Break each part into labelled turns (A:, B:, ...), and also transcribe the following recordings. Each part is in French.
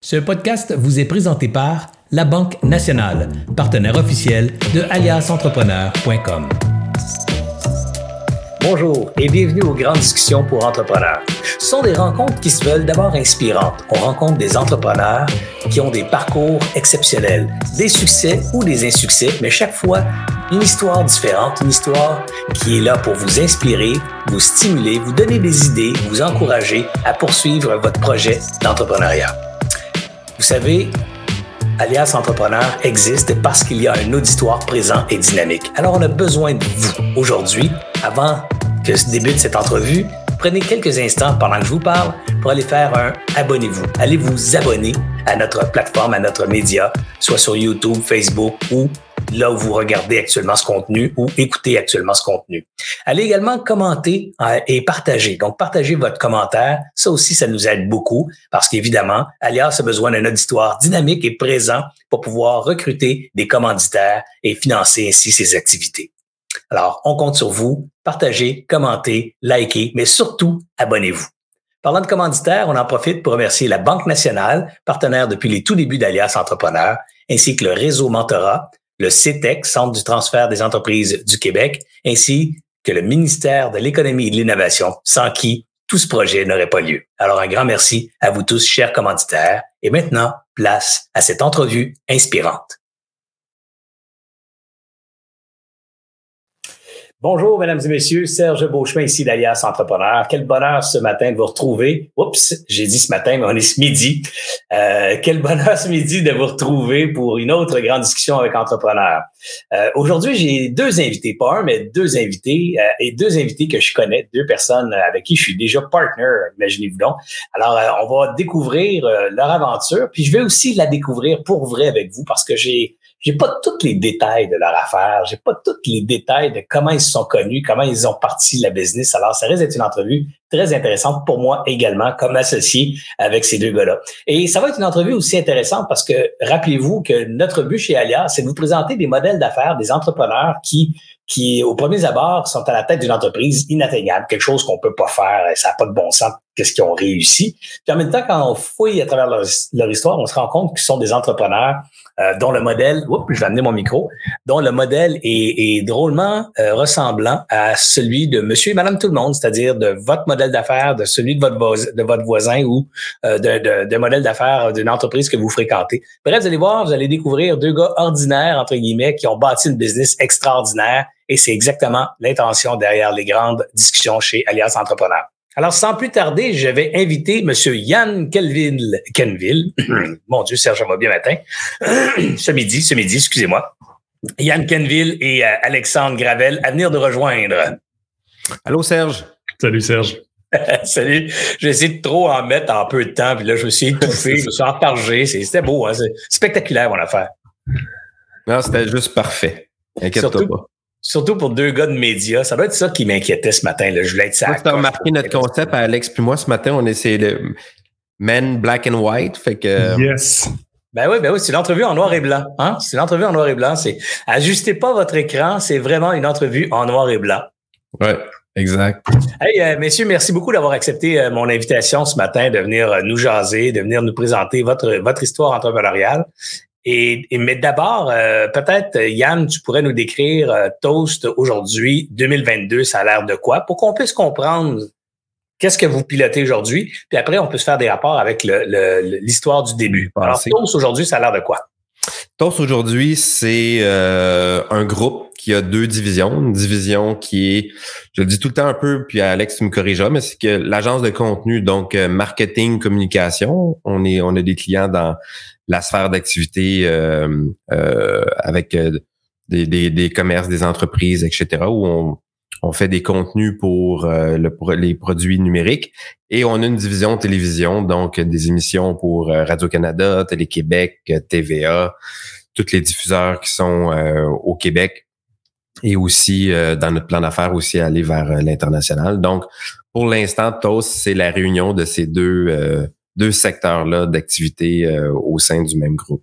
A: Ce podcast vous est présenté par La Banque Nationale, partenaire officiel de aliasentrepreneur.com.
B: Bonjour et bienvenue aux grandes discussions pour entrepreneurs. Ce sont des rencontres qui se veulent d'abord inspirantes. On rencontre des entrepreneurs qui ont des parcours exceptionnels, des succès ou des insuccès, mais chaque fois une histoire différente, une histoire qui est là pour vous inspirer, vous stimuler, vous donner des idées, vous encourager à poursuivre votre projet d'entrepreneuriat. Vous savez, Alias Entrepreneur existe parce qu'il y a un auditoire présent et dynamique. Alors, on a besoin de vous aujourd'hui, avant que se débute cette entrevue. Prenez quelques instants pendant que je vous parle pour aller faire un abonnez-vous. Allez vous abonner à notre plateforme, à notre média, soit sur YouTube, Facebook ou là où vous regardez actuellement ce contenu ou écoutez actuellement ce contenu. Allez également commenter euh, et partager. Donc, partagez votre commentaire. Ça aussi, ça nous aide beaucoup parce qu'évidemment, Alias a besoin d'un auditoire dynamique et présent pour pouvoir recruter des commanditaires et financer ainsi ses activités. Alors, on compte sur vous. Partagez, commentez, likez, mais surtout, abonnez-vous. Parlant de commanditaires, on en profite pour remercier la Banque nationale, partenaire depuis les tout débuts d'Alias Entrepreneur, ainsi que le réseau Mentorat, le CETEC, e Centre du transfert des entreprises du Québec, ainsi que le ministère de l'économie et de l'innovation, sans qui tout ce projet n'aurait pas lieu. Alors un grand merci à vous tous, chers commanditaires. Et maintenant, place à cette entrevue inspirante. Bonjour, mesdames et messieurs. Serge Beauchemin ici d'Alias Entrepreneur. Quel bonheur ce matin de vous retrouver. Oups, j'ai dit ce matin, mais on est ce midi. Euh, quel bonheur ce midi de vous retrouver pour une autre grande discussion avec entrepreneurs. Euh, Aujourd'hui, j'ai deux invités, pas un, mais deux invités euh, et deux invités que je connais, deux personnes avec qui je suis déjà partner, imaginez-vous donc. Alors, euh, on va découvrir euh, leur aventure, puis je vais aussi la découvrir pour vrai avec vous parce que j'ai j'ai pas tous les détails de leur affaire, j'ai pas tous les détails de comment ils se sont connus, comment ils ont parti la business. Alors, ça risque d'être une entrevue très intéressante pour moi également comme associé avec ces deux gars-là. Et ça va être une entrevue aussi intéressante parce que rappelez-vous que notre but chez Alia, c'est de vous présenter des modèles d'affaires, des entrepreneurs qui qui, au premier abord, sont à la tête d'une entreprise inatteignable, quelque chose qu'on peut pas faire, ça n'a pas de bon sens, qu'est-ce qu'ils ont réussi. Puis en même temps, quand on fouille à travers leur, histoire, on se rend compte qu'ils sont des entrepreneurs euh, dont le modèle, oups, je vais amener mon micro, dont le modèle est, drôlement euh, ressemblant à celui de monsieur et madame tout le monde, c'est-à-dire de votre modèle d'affaires, de celui de votre, voisin, de votre voisin ou euh, de, de modèle d'affaires d'une entreprise que vous fréquentez. Bref, vous allez voir, vous allez découvrir deux gars ordinaires, entre guillemets, qui ont bâti une business extraordinaire et c'est exactement l'intention derrière les grandes discussions chez Alliance Entrepreneur. Alors, sans plus tarder, je vais inviter M. Yann Kelville, Kenville. Mon Dieu, Serge, va bien matin. ce midi, ce midi, excusez-moi. Yann Kenville et euh, Alexandre Gravel à venir de rejoindre.
C: Allô, Serge.
D: Salut, Serge.
B: Salut. J'ai essayé de trop en mettre en peu de temps, puis là, je me suis étouffé, je me suis entargé. C'était beau, hein? c'est spectaculaire, mon affaire.
C: Non, c'était juste parfait. Inquiète-toi pas.
B: Surtout pour deux gars de médias. Ça doit être ça qui m'inquiétait ce matin. Là. Je voulais être ça.
C: Tu as remarqué notre concept à Alex puis moi ce matin, on essayait de men black and white. Fait que.
D: Yes.
B: Ben oui, ben oui, c'est l'entrevue en noir et blanc. Hein? C'est l'entrevue en noir et blanc. C'est ajustez pas votre écran, c'est vraiment une entrevue en noir et blanc.
C: Ouais, exact.
B: Hey, euh, messieurs, merci beaucoup d'avoir accepté euh, mon invitation ce matin de venir euh, nous jaser, de venir nous présenter votre, votre histoire entrepreneuriale. Et, mais d'abord, euh, peut-être, Yann, tu pourrais nous décrire euh, Toast aujourd'hui, 2022, ça a l'air de quoi, pour qu'on puisse comprendre qu'est-ce que vous pilotez aujourd'hui, puis après, on peut se faire des rapports avec l'histoire du début. Alors, Toast aujourd'hui, ça a l'air de quoi?
C: Toast aujourd'hui, c'est euh, un groupe qui a deux divisions. Une division qui est, je le dis tout le temps un peu, puis Alex, tu me corrigeras, mais c'est que l'agence de contenu, donc marketing, communication, on est, on a des clients dans la sphère d'activité euh, euh, avec euh, des, des, des, commerces, des entreprises, etc., où on, on fait des contenus pour, le, pour les produits numériques. Et on a une division télévision, donc des émissions pour Radio-Canada, Télé-Québec, TVA, tous les diffuseurs qui sont au Québec et aussi dans notre plan d'affaires aussi aller vers l'international. Donc, pour l'instant, TOS, c'est la réunion de ces deux deux secteurs-là d'activité euh, au sein du même groupe.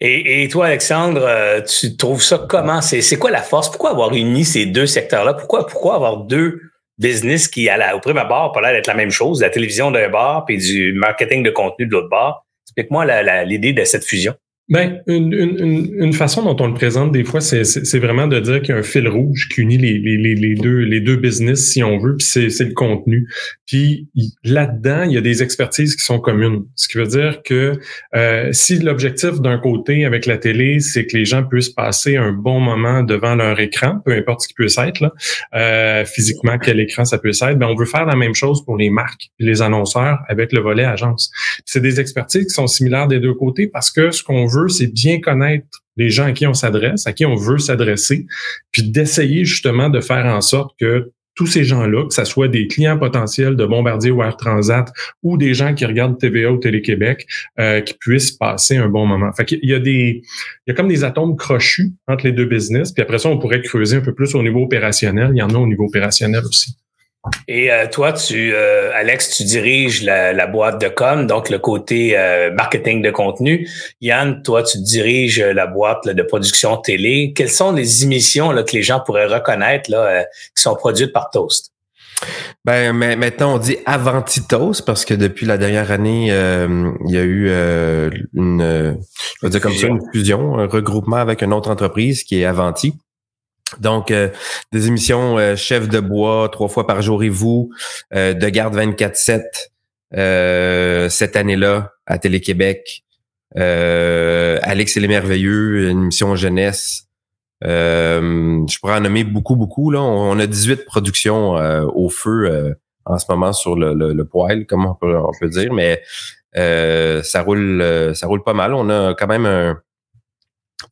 B: Et, et toi, Alexandre, euh, tu trouves ça comment? C'est quoi la force? Pourquoi avoir uni ces deux secteurs-là? Pourquoi, pourquoi avoir deux business qui, à la, au premier abord, l'air d'être la même chose, la télévision d'un bar puis du marketing de contenu de l'autre bord? Explique-moi l'idée de cette fusion.
D: Ben, une, une, une, façon dont on le présente des fois, c'est vraiment de dire qu'il y a un fil rouge qui unit les, les, les, deux, les deux business, si on veut, puis c'est le contenu. Puis là-dedans, il y a des expertises qui sont communes. Ce qui veut dire que euh, si l'objectif d'un côté avec la télé, c'est que les gens puissent passer un bon moment devant leur écran, peu importe ce qui peut être, là, euh, physiquement, quel écran ça peut être, ben on veut faire la même chose pour les marques, les annonceurs avec le volet agence. C'est des expertises qui sont similaires des deux côtés parce que ce qu'on veut c'est bien connaître les gens à qui on s'adresse, à qui on veut s'adresser, puis d'essayer justement de faire en sorte que tous ces gens-là, que ce soit des clients potentiels de Bombardier ou Air Transat ou des gens qui regardent TVA ou Télé-Québec, euh, qui puissent passer un bon moment. Fait qu'il y a des, il y a comme des atomes crochus entre les deux business, puis après ça, on pourrait creuser un peu plus au niveau opérationnel. Il y en a au niveau opérationnel aussi.
B: Et euh, toi, tu, euh, Alex, tu diriges la, boîte de com, donc le côté euh, marketing de contenu. Yann, toi, tu diriges la boîte de production télé. Quelles sont les émissions là, que les gens pourraient reconnaître là, qui sont produites par Toast?
C: Ben, mais maintenant, on dit Avanti Toast parce que depuis la dernière année, il y a eu une, je vais dire comme ça, une fusion, un regroupement avec une autre entreprise qui est Avanti. Donc, euh, des émissions euh, Chef de bois, trois fois par jour et vous, euh, de garde 24-7 cette année-là à Télé-Québec. Alex et les Merveilleux, une émission jeunesse. je pourrais en nommer beaucoup, beaucoup. Là. On, a 18 productions au feu en ce moment sur le, le, poil, comme on peut, on dire, mais ça roule ça roule pas mal. On a quand même un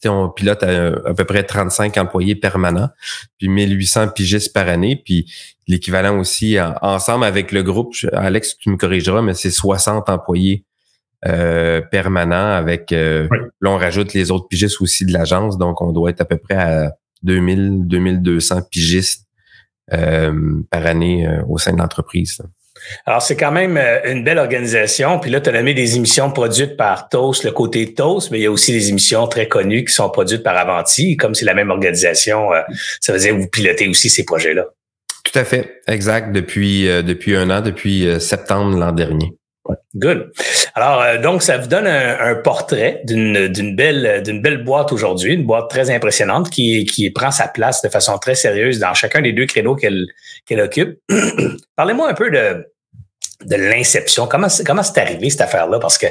C: on pilote à, peu près 35 employés permanents, puis 1800 pigistes par année, puis l'équivalent aussi ensemble avec le groupe, Alex, tu me corrigeras, mais c'est 60 employés euh, permanents avec, euh, là on rajoute les autres pigistes aussi de l'agence, donc on doit être à peu près à 2000, 2200 pigistes euh, par année au sein de l'entreprise.
B: Alors, c'est quand même euh, une belle organisation. Puis là, tu as nommé des émissions produites par Toast, le côté Toast, mais il y a aussi des émissions très connues qui sont produites par Avanti. Comme c'est la même organisation, euh, ça veut dire que vous pilotez aussi ces projets-là.
C: Tout à fait, exact. Depuis, euh, depuis un an, depuis septembre l'an dernier.
B: Good. Alors, donc, ça vous donne un, portrait d'une, d'une belle, d'une belle boîte aujourd'hui, une boîte très impressionnante qui, qui prend sa place de façon très sérieuse dans chacun des deux créneaux qu'elle, qu'elle occupe. Parlez-moi un peu de, de l'inception. Comment comment c'est arrivé cette affaire-là? Parce que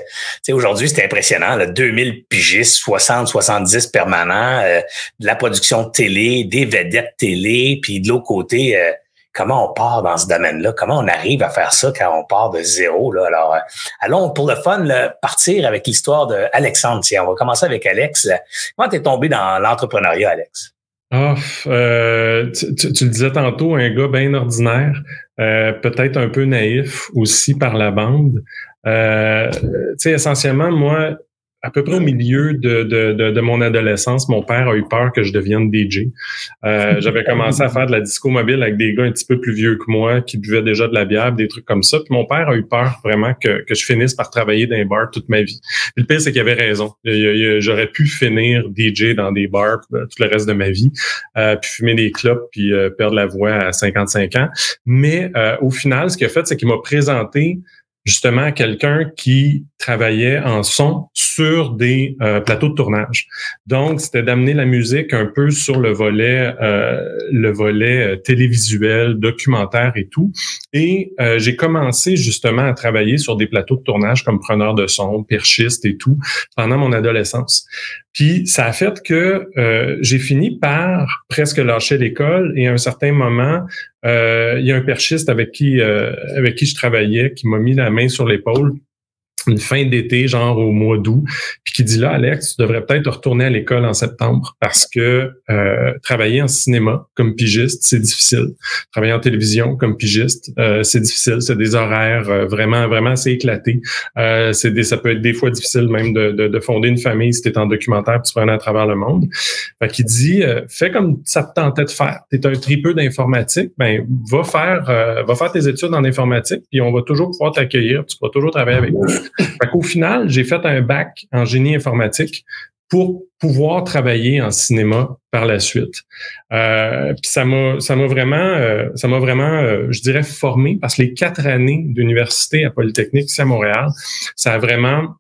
B: aujourd'hui, c'est impressionnant. Là, 2000 pigistes, 60, 70 permanents, euh, de la production télé, des vedettes télé, puis de l'autre côté, euh, comment on part dans ce domaine-là? Comment on arrive à faire ça quand on part de zéro? Là? Alors, euh, allons pour le fun partir avec l'histoire de Alexandre. Tiens, on va commencer avec Alex. Comment t'es tombé dans l'entrepreneuriat, Alex?
D: Ah, tu, tu, le disais tantôt, un gars bien ordinaire, euh, peut-être un peu naïf aussi par la bande. Euh, tu sais, essentiellement, moi, à peu près au milieu de, de, de, mon adolescence, mon père a eu peur que je devienne DJ. Euh, j'avais commencé à faire de la disco mobile avec des gars un petit peu plus vieux que moi qui buvaient déjà de la bière, des trucs comme ça. Puis mon père a eu peur vraiment que, que je finisse par travailler dans les bars toute ma vie. Puis le pire, c'est qu'il avait raison. J'aurais pu finir DJ dans des bars euh, tout le reste de ma vie, euh, puis fumer des clopes, puis euh, perdre la voix à 55 ans. Mais au final, ce qu'il a fait, c'est qu'il m'a présenté justement quelqu'un qui travaillait en son sur des euh, plateaux de tournage. Donc, c'était d'amener la musique un peu sur le volet, euh, le volet euh, télévisuel, documentaire et tout. Et j'ai commencé justement à travailler sur des plateaux de tournage comme preneur de son, perchiste et tout pendant mon adolescence. Puis ça a fait que euh, j'ai fini par presque lâcher l'école et à un certain moment, euh, il y a un perchiste avec qui euh, avec qui je travaillais qui m'a mis la main sur l'épaule une fin d'été, genre au mois d'août, puis qui dit là, Alex, tu devrais peut-être retourner à l'école en septembre parce que euh, travailler en cinéma comme pigiste, c'est difficile. Travailler en télévision comme pigiste, euh, c'est difficile. C'est des horaires euh, vraiment, vraiment assez éclatés. c'est des, ça peut être des fois difficile même de, de, de fonder une famille si tu es en documentaire tu prends à travers le monde. Fait qu'il dit, fais comme ça te tentait de faire. Tu es un tripeux d'informatique, ben va faire, va faire tes études en informatique, puis on va toujours pouvoir t'accueillir. Tu vas toujours travailler avec nous. Au final, j'ai fait un bac en génie informatique pour pouvoir travailler en cinéma par la suite. Euh, puis ça m'a ça m'a vraiment euh, ça m'a vraiment euh, je dirais formé parce que les quatre années d'université à Polytechnique ici à Montréal, ça a vraiment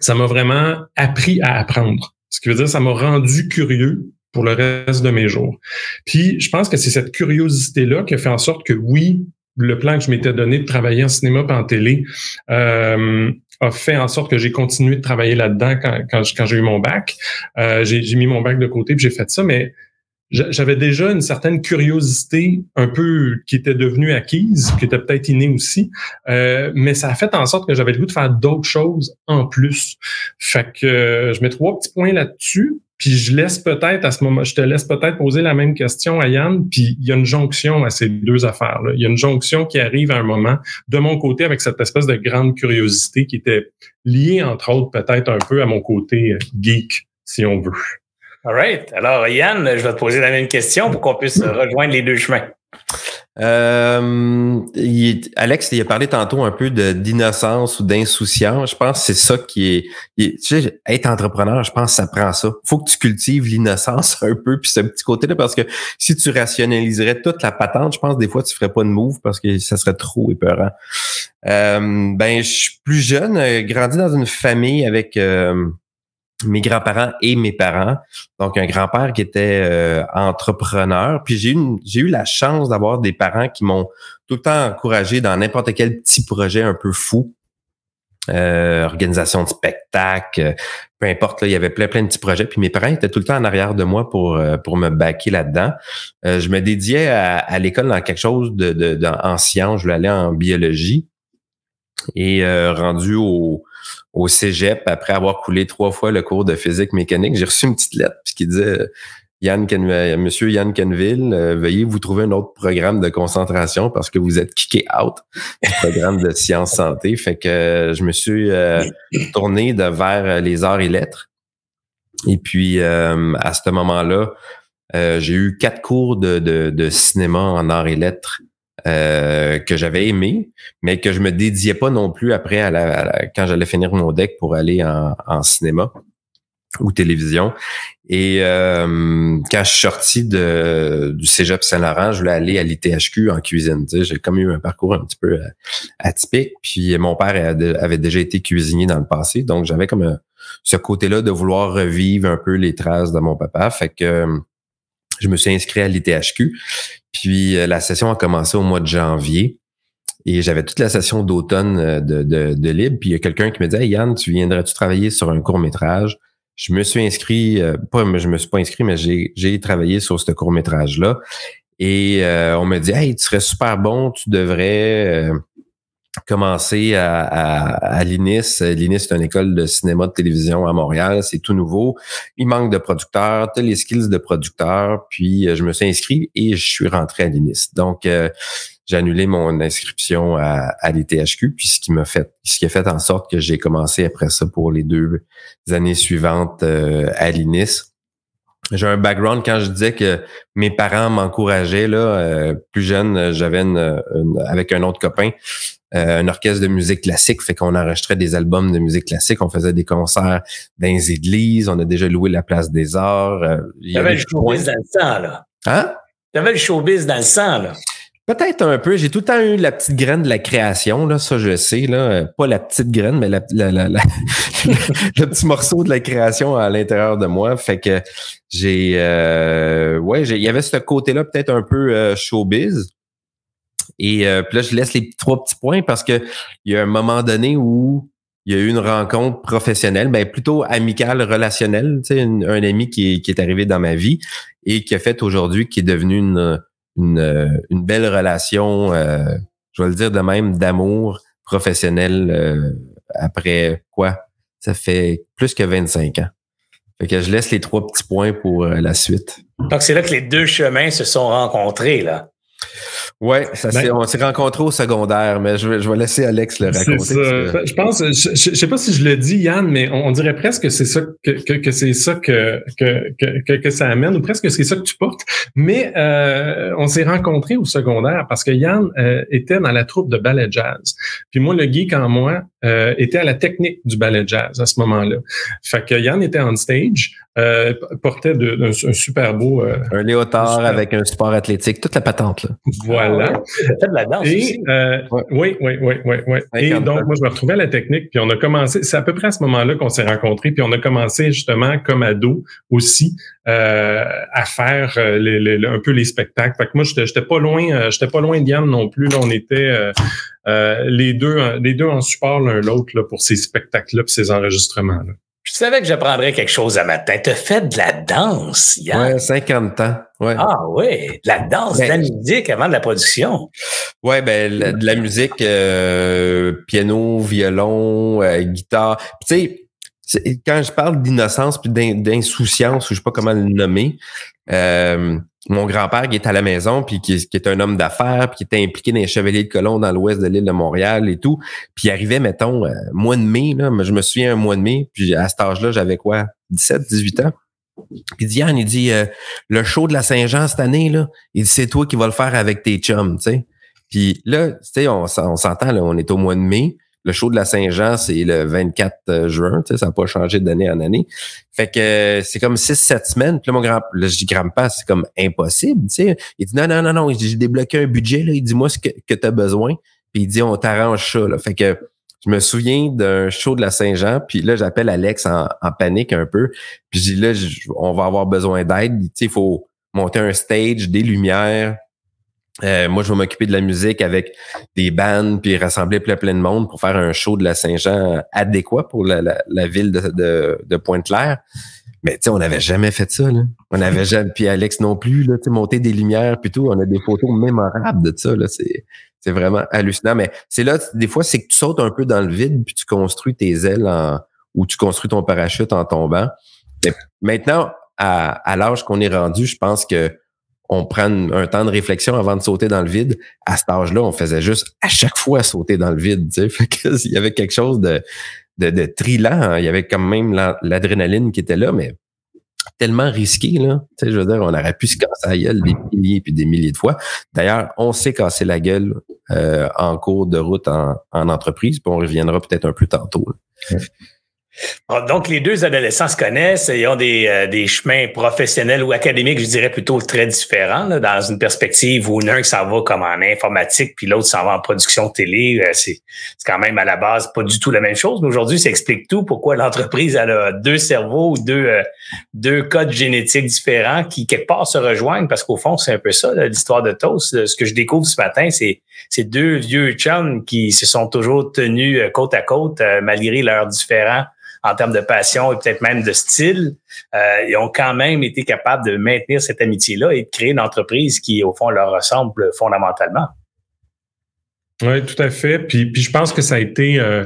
D: ça m'a vraiment appris à apprendre. Ce qui veut dire, ça m'a rendu curieux pour le reste de mes jours. Puis, je pense que c'est cette curiosité-là qui a fait en sorte que oui, le plan que je m'étais donné de travailler en cinéma et en télé euh, a fait en sorte que j'ai continué de travailler là-dedans quand, quand, j'ai eu mon bac. Euh, j'ai mis mon bac de côté puis j'ai fait ça, mais j'avais déjà une certaine curiosité un peu qui était devenue acquise, qui était peut-être innée aussi, euh, mais ça a fait en sorte que j'avais le goût de faire d'autres choses en plus. Fait que euh, je mets trois petits points là-dessus, puis je laisse peut-être à ce moment, je te laisse peut-être poser la même question à Yann, puis il y a une jonction à ces deux affaires-là. Il y a une jonction qui arrive à un moment de mon côté avec cette espèce de grande curiosité qui était liée, entre autres, peut-être un peu à mon côté euh, geek, si on veut.
B: All right. Alors, Yann, je vais te poser la même question pour qu'on puisse rejoindre les deux chemins.
C: Euh, Alex, il a parlé tantôt un peu d'innocence ou d'insouciance. Je pense que c'est ça qui est, Tu sais, être entrepreneur, je pense que ça prend ça. faut que tu cultives l'innocence un peu, puis ce petit côté-là, parce que si tu rationaliserais toute la patente, je pense que des fois, tu ferais pas de move parce que ça serait trop épeurant. Euh, ben, je suis plus jeune, euh, grandi dans une famille avec... Euh, mes grands-parents et mes parents. Donc, un grand-père qui était euh, entrepreneur. Puis j'ai eu, j'ai eu la chance d'avoir des parents qui m'ont tout le temps encouragé dans n'importe quel petit projet un peu fou. Euh, organisation de spectacle, peu importe, là, il y avait plein, plein de petits projets. Puis mes parents étaient tout le temps en arrière de moi pour, euh, pour me baquer là-dedans. je me dédiais à, l'école dans quelque chose de, de, en sciences. Je voulais aller en biologie. Et rendu au, au cégep après avoir coulé trois fois le cours de physique mécanique. J'ai reçu une petite lettre qui disait Yann euh, Monsieur Yann Kenville, euh, veuillez vous trouver un autre programme de concentration parce que vous êtes kické out du programme de sciences santé. Fait que euh, je me suis tourné de vers les arts et lettres. Et puis à ce moment-là, j'ai eu quatre cours de, de, de, cinéma en arts et lettres euh, que j'avais aimé, mais que je me dédiais pas non plus après à la, quand j'allais finir mon deck pour aller en, en cinéma ou télévision. Et euh, quand je suis sorti de, du Cégep Saint-Laurent, je voulais aller à l'ITHQ en cuisine. J'ai comme eu un parcours un petit peu euh, atypique. Puis mon père avait déjà été cuisinier dans le passé, donc j'avais comme ce côté-là de vouloir revivre un peu les traces de mon papa. Fait que je me suis inscrit à l'ITHQ. Puis euh, la session a commencé au mois de janvier. Et j'avais toute la session d'automne euh, de, de, de, libre. Puis il y a quelqu'un qui me dit hey Yann, tu viendrais-tu travailler sur un court-métrage? Je me suis inscrit, euh, pas je me suis pas inscrit, mais j'ai travaillé sur ce court-métrage-là. Et on me dit Hey, tu serais super bon, tu devrais commencer à, à, l'INIS. L'INIS, c'est une école de cinéma de télévision à Montréal. C'est tout nouveau. Il manque de producteurs. Tu les skills de producteurs. Puis, euh, je me suis inscrit et je suis rentré à l'INIS. Donc, euh, j'ai annulé mon inscription à, à l'ITHQ, puis ce qui m'a fait, ce qui a fait en sorte que j'ai commencé après ça pour les deux années suivantes euh, à l'INIS. J'ai un background quand je disais que mes parents m'encourageaient là, plus jeune, j'avais une, avec un autre copain, euh, un orchestre de musique classique, fait qu'on enregistrait des albums de musique classique, on faisait des concerts dans les églises, on a déjà loué la place des arts.
B: Euh, il y avait le showbiz dans le sang, là.
C: Hein?
B: T'avais le showbiz dans le sang, là.
C: Peut-être un peu. J'ai tout le temps eu la petite graine de la création, là, ça je sais, là. Pas la petite graine, mais la, la, la, le petit morceau de la création à l'intérieur de moi. Fait que j'ai euh, ouais, il y avait ce côté-là peut-être un peu euh, showbiz. Et euh, puis là, je laisse les trois petits points parce que il y a un moment donné où il y a eu une rencontre professionnelle, ben plutôt amicale, relationnelle, tu un ami qui est, arrivé dans ma vie et qui a fait aujourd'hui, qui est devenu une, une belle relation, euh, je vais le dire de même, d'amour professionnel euh, après quoi? Ça fait plus que 25 ans. Fait que je laisse les trois petits points pour la suite.
B: Donc, c'est là que les deux chemins se sont rencontrés, là.
C: Ouais, ça ben on s'est rencontrés au secondaire, mais je vais, je vais laisser Alex le raconter.
D: Ben, je pense, je, je, sais pas si je le dis, Yann, mais on, dirait presque que c'est ça que, que, que c'est ça que, que, que, ça amène, ou presque que c'est ça que tu portes. Mais euh, on s'est rencontrés au secondaire parce que Yann euh, était dans la troupe de ballet jazz. Puis moi, le geek en moi euh, était à la technique du ballet jazz à ce moment-là. Fait que Yann était on stage, portait de, un, super beau.
C: un léotard avec un sport athlétique, toute la patente là.
D: Voilà.
B: fait de la danse aussi.
D: Euh, oui, oui, oui, oui, oui. Et donc, moi, je me retrouvais à la technique, puis on a commencé, c'est à peu près à ce moment-là qu'on s'est rencontrés, puis on a commencé justement comme ado aussi euh, à faire les, un peu les spectacles. Fait que moi, j'étais pas loin, j'étais pas loin d'Yann non plus. Là, on était les deux, les deux en support l'un l'autre pour ces spectacles-là, puis ces enregistrements-là.
B: Je savais que j'apprendrais quelque chose à matin. Tu as fait de la danse, Yann.
C: Ouais, 50 ans. Ouais.
B: Ah oui, de la danse, de la ben, musique avant de la production.
C: Ouais, ben de la musique, euh, piano, violon, euh, guitare. Tu sais, quand je parle d'innocence puis d'insouciance, ou je sais pas comment le nommer, euh, mon grand-père qui est à la maison, puis qui, est un homme d'affaires, puis qui était impliqué dans les Chevaliers de Colomb dans l'ouest de l'île de Montréal et tout. Puis il arrivait, mettons, euh, mois de mai, là, je me souviens un mois de mai, puis à cet âge-là, j'avais quoi, 17, 18 ans? Puis Diane, il dit, euh, le show de la Saint-Jean cette année, là, il dit, c'est toi qui vas le faire avec tes chums, tu sais. Puis là, tu sais, on, s'entend, là, on est au mois de mai. Le show de la Saint-Jean, c'est le 24 euh, juin. Ça n'a pas changé d'année en année. Fait que euh, c'est comme 6-7 semaines. Puis là, mon grand, là, je dis grand pas, c'est comme impossible. sais. Il dit non, non, non, non. J'ai débloqué un budget. Là. Il dit moi ce que, que tu as besoin. Puis il dit on t'arrange ça. Là. Fait que je me souviens d'un show de la Saint-Jean, puis là, j'appelle Alex en, panique un peu. Puis je dis là, on va avoir besoin d'aide. Il faut monter un stage, des lumières, euh, moi, je vais m'occuper de la musique avec des bands, puis rassembler plein plein de monde pour faire un show de la Saint-Jean adéquat pour la, ville de, de, de Pointe-Claire. Mais tu sais, on n'avait jamais fait ça. Là. On n'avait jamais, puis Alex non plus, là, monter des lumières, puis tout. On a des photos mémorables de ça. Là. C'est, c'est vraiment hallucinant. Mais c'est là, des fois, c'est que tu sautes un peu dans le vide, puis tu construis tes ailes en, ou tu construis ton parachute en tombant. Mais maintenant, à, à l'âge qu'on est rendu, je pense que on prend un temps de réflexion avant de sauter dans le vide. À cet âge-là, on faisait juste à chaque fois sauter dans le vide. Tu sais. Fait que, il y avait quelque chose de, de, de trilant. Hein. Il y avait quand même l'adrénaline qui était là, mais tellement risqué. Là. Tu sais, je veux dire, on aurait pu se casser la gueule des milliers puis des milliers de fois. D'ailleurs, on s'est cassé la gueule euh, en cours de route en, en entreprise, puis on reviendra peut-être un peu tantôt.
B: Ah, donc, les deux adolescents se connaissent et ont des, euh, des chemins professionnels ou académiques, je dirais plutôt très différents, là, dans une perspective où l'un s'en va comme en informatique, puis l'autre s'en va en production télé. Euh, c'est quand même à la base pas du tout la même chose. Mais aujourd'hui, ça explique tout pourquoi l'entreprise a deux cerveaux ou deux, euh, deux codes génétiques différents qui, quelque part, se rejoignent parce qu'au fond, c'est un peu ça, l'histoire de Toast. Ce que je découvre ce matin, c'est ces deux vieux chums qui se sont toujours tenus côte à côte malgré leurs différents en termes de passion et peut-être même de style, euh, ils ont quand même été capables de maintenir cette amitié-là et de créer une entreprise qui, au fond, leur ressemble fondamentalement.
D: Oui, tout à fait. Puis, puis je pense que ça a été, euh,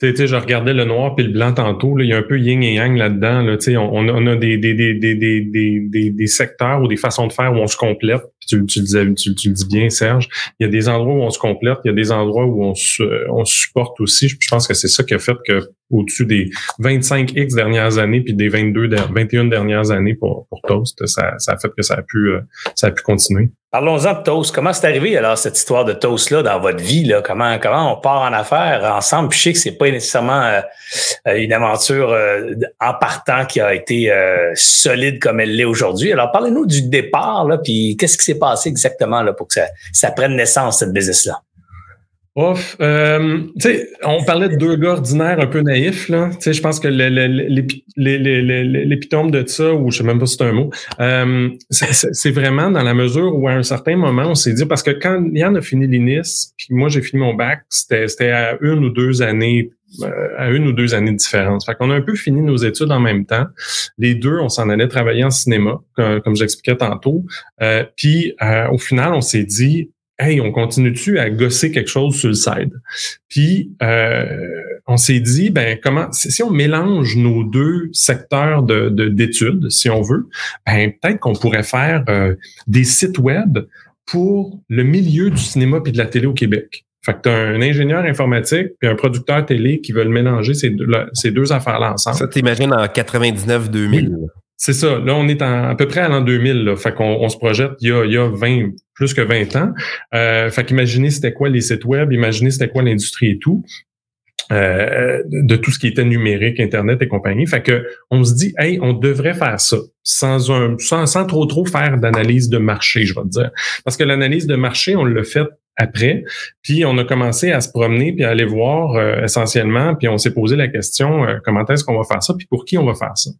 D: tu sais, je regardais le noir puis le blanc tantôt. Là, il y a un peu yin et yang là-dedans. Là, on, on a des, des, des, des, des, des, secteurs ou des façons de faire où on se complète. Tu, tu, disais, tu, le dis bien, Serge. Il y a des endroits où on se complète. Il y a des endroits où on se, on supporte aussi. Je pense que c'est ça qui a fait que au-dessus des 25 X dernières années puis des 22 21 dernières années pour, pour Toast, ça, ça a fait que ça a pu euh, ça a pu continuer.
B: Parlons-en de Toast. Comment c'est arrivé alors cette histoire de Toast là dans votre vie là? Comment comment on part en affaires ensemble? Puis je sais que c'est pas nécessairement euh, une aventure euh, en partant qui a été solide comme elle l'est aujourd'hui. Alors parlez-nous du départ là puis qu'est-ce qui s'est passé exactement là pour que ça, prenne naissance cette business là
D: Ouf. Euh, on parlait de deux gars ordinaires un peu naïfs. Là. Je pense que l'épitome de ça, ou je sais même pas si c'est un mot, euh, c'est vraiment dans la mesure où à un certain moment, on s'est dit, parce que quand Yann a fini l'INIS, puis moi j'ai fini mon bac, c'était à une ou deux années euh, à une ou deux années de différence. Fait qu'on a un peu fini nos études en même temps. Les deux, on s'en allait travailler en cinéma, comme, j'expliquais tantôt. Euh, puis au final, on s'est dit, hey, on continue-tu à gosser quelque chose sur le side? Puis, euh, on s'est dit, ben comment, si on mélange nos deux secteurs de, d'études, si on veut, ben peut-être qu'on pourrait faire euh, des sites web pour le milieu du cinéma puis de la télé au Québec. Fait que tu as un ingénieur informatique puis un producteur télé qui veulent mélanger ces deux, ces deux affaires-là ensemble.
C: Ça, t'imagines en 99-2000.
D: C'est ça. Là, on est à peu près à l'an 2000. Là. Fait qu'on on se projette il y a, il y a 20, plus que 20 ans. Euh, fait qu'imaginez c'était quoi les sites web, imaginez c'était quoi l'industrie et tout. euh, de tout ce qui était numérique, Internet et compagnie. Fait que on se dit, hey, on devrait faire ça sans un, sans, sans trop trop faire d'analyse de marché, je vais te dire. Parce que l'analyse de marché, on l'a fait après, puis on a commencé à se promener puis à aller voir euh, essentiellement, puis on s'est posé la question euh, comment est-ce qu'on va faire ça, puis pour qui on va faire ça.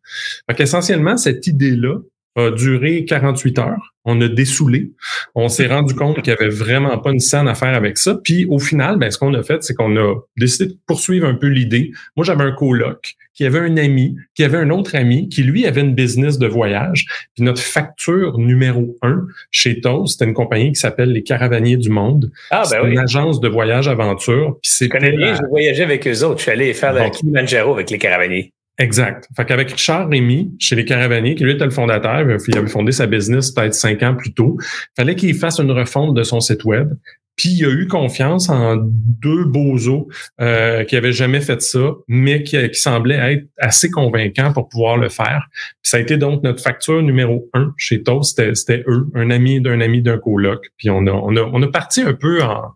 D: Fait qu'essentiellement cette idée là a duré 48 heures. On a dessoulé. On s'est rendu compte qu'il n'y avait vraiment pas une scène à faire avec ça. Puis au final, ben, ce qu'on a fait, c'est qu'on a décidé de poursuivre un peu l'idée. Moi, j'avais un coloc qui avait un ami, qui avait un autre ami, qui lui avait une business de voyage. Puis notre facture numéro un chez Toast, c'était une compagnie qui s'appelle Les Caravaniers du Monde.
B: Ah, ben oui.
D: une agence de voyage aventure. Puis
B: je connais bien, je voyageais avec eux autres. Je suis allé faire le Kilimanjaro avec les Caravaniers.
D: Exact. Fait qu'avec Richard Rémy, chez les Caravaniers, qui lui était le fondateur, il avait fondé sa business peut-être cinq ans plus tôt, fallait qu'il fasse une refonte de son site web. Puis il a eu confiance en deux bozos euh, qui avaient jamais fait ça, mais qui, qui semblaient être assez convaincants pour pouvoir le faire. Puis ça a été donc notre facture numéro un chez Toast, c'était eux, un ami d'un ami d'un coloc. Puis on a, on a, on a parti un peu en,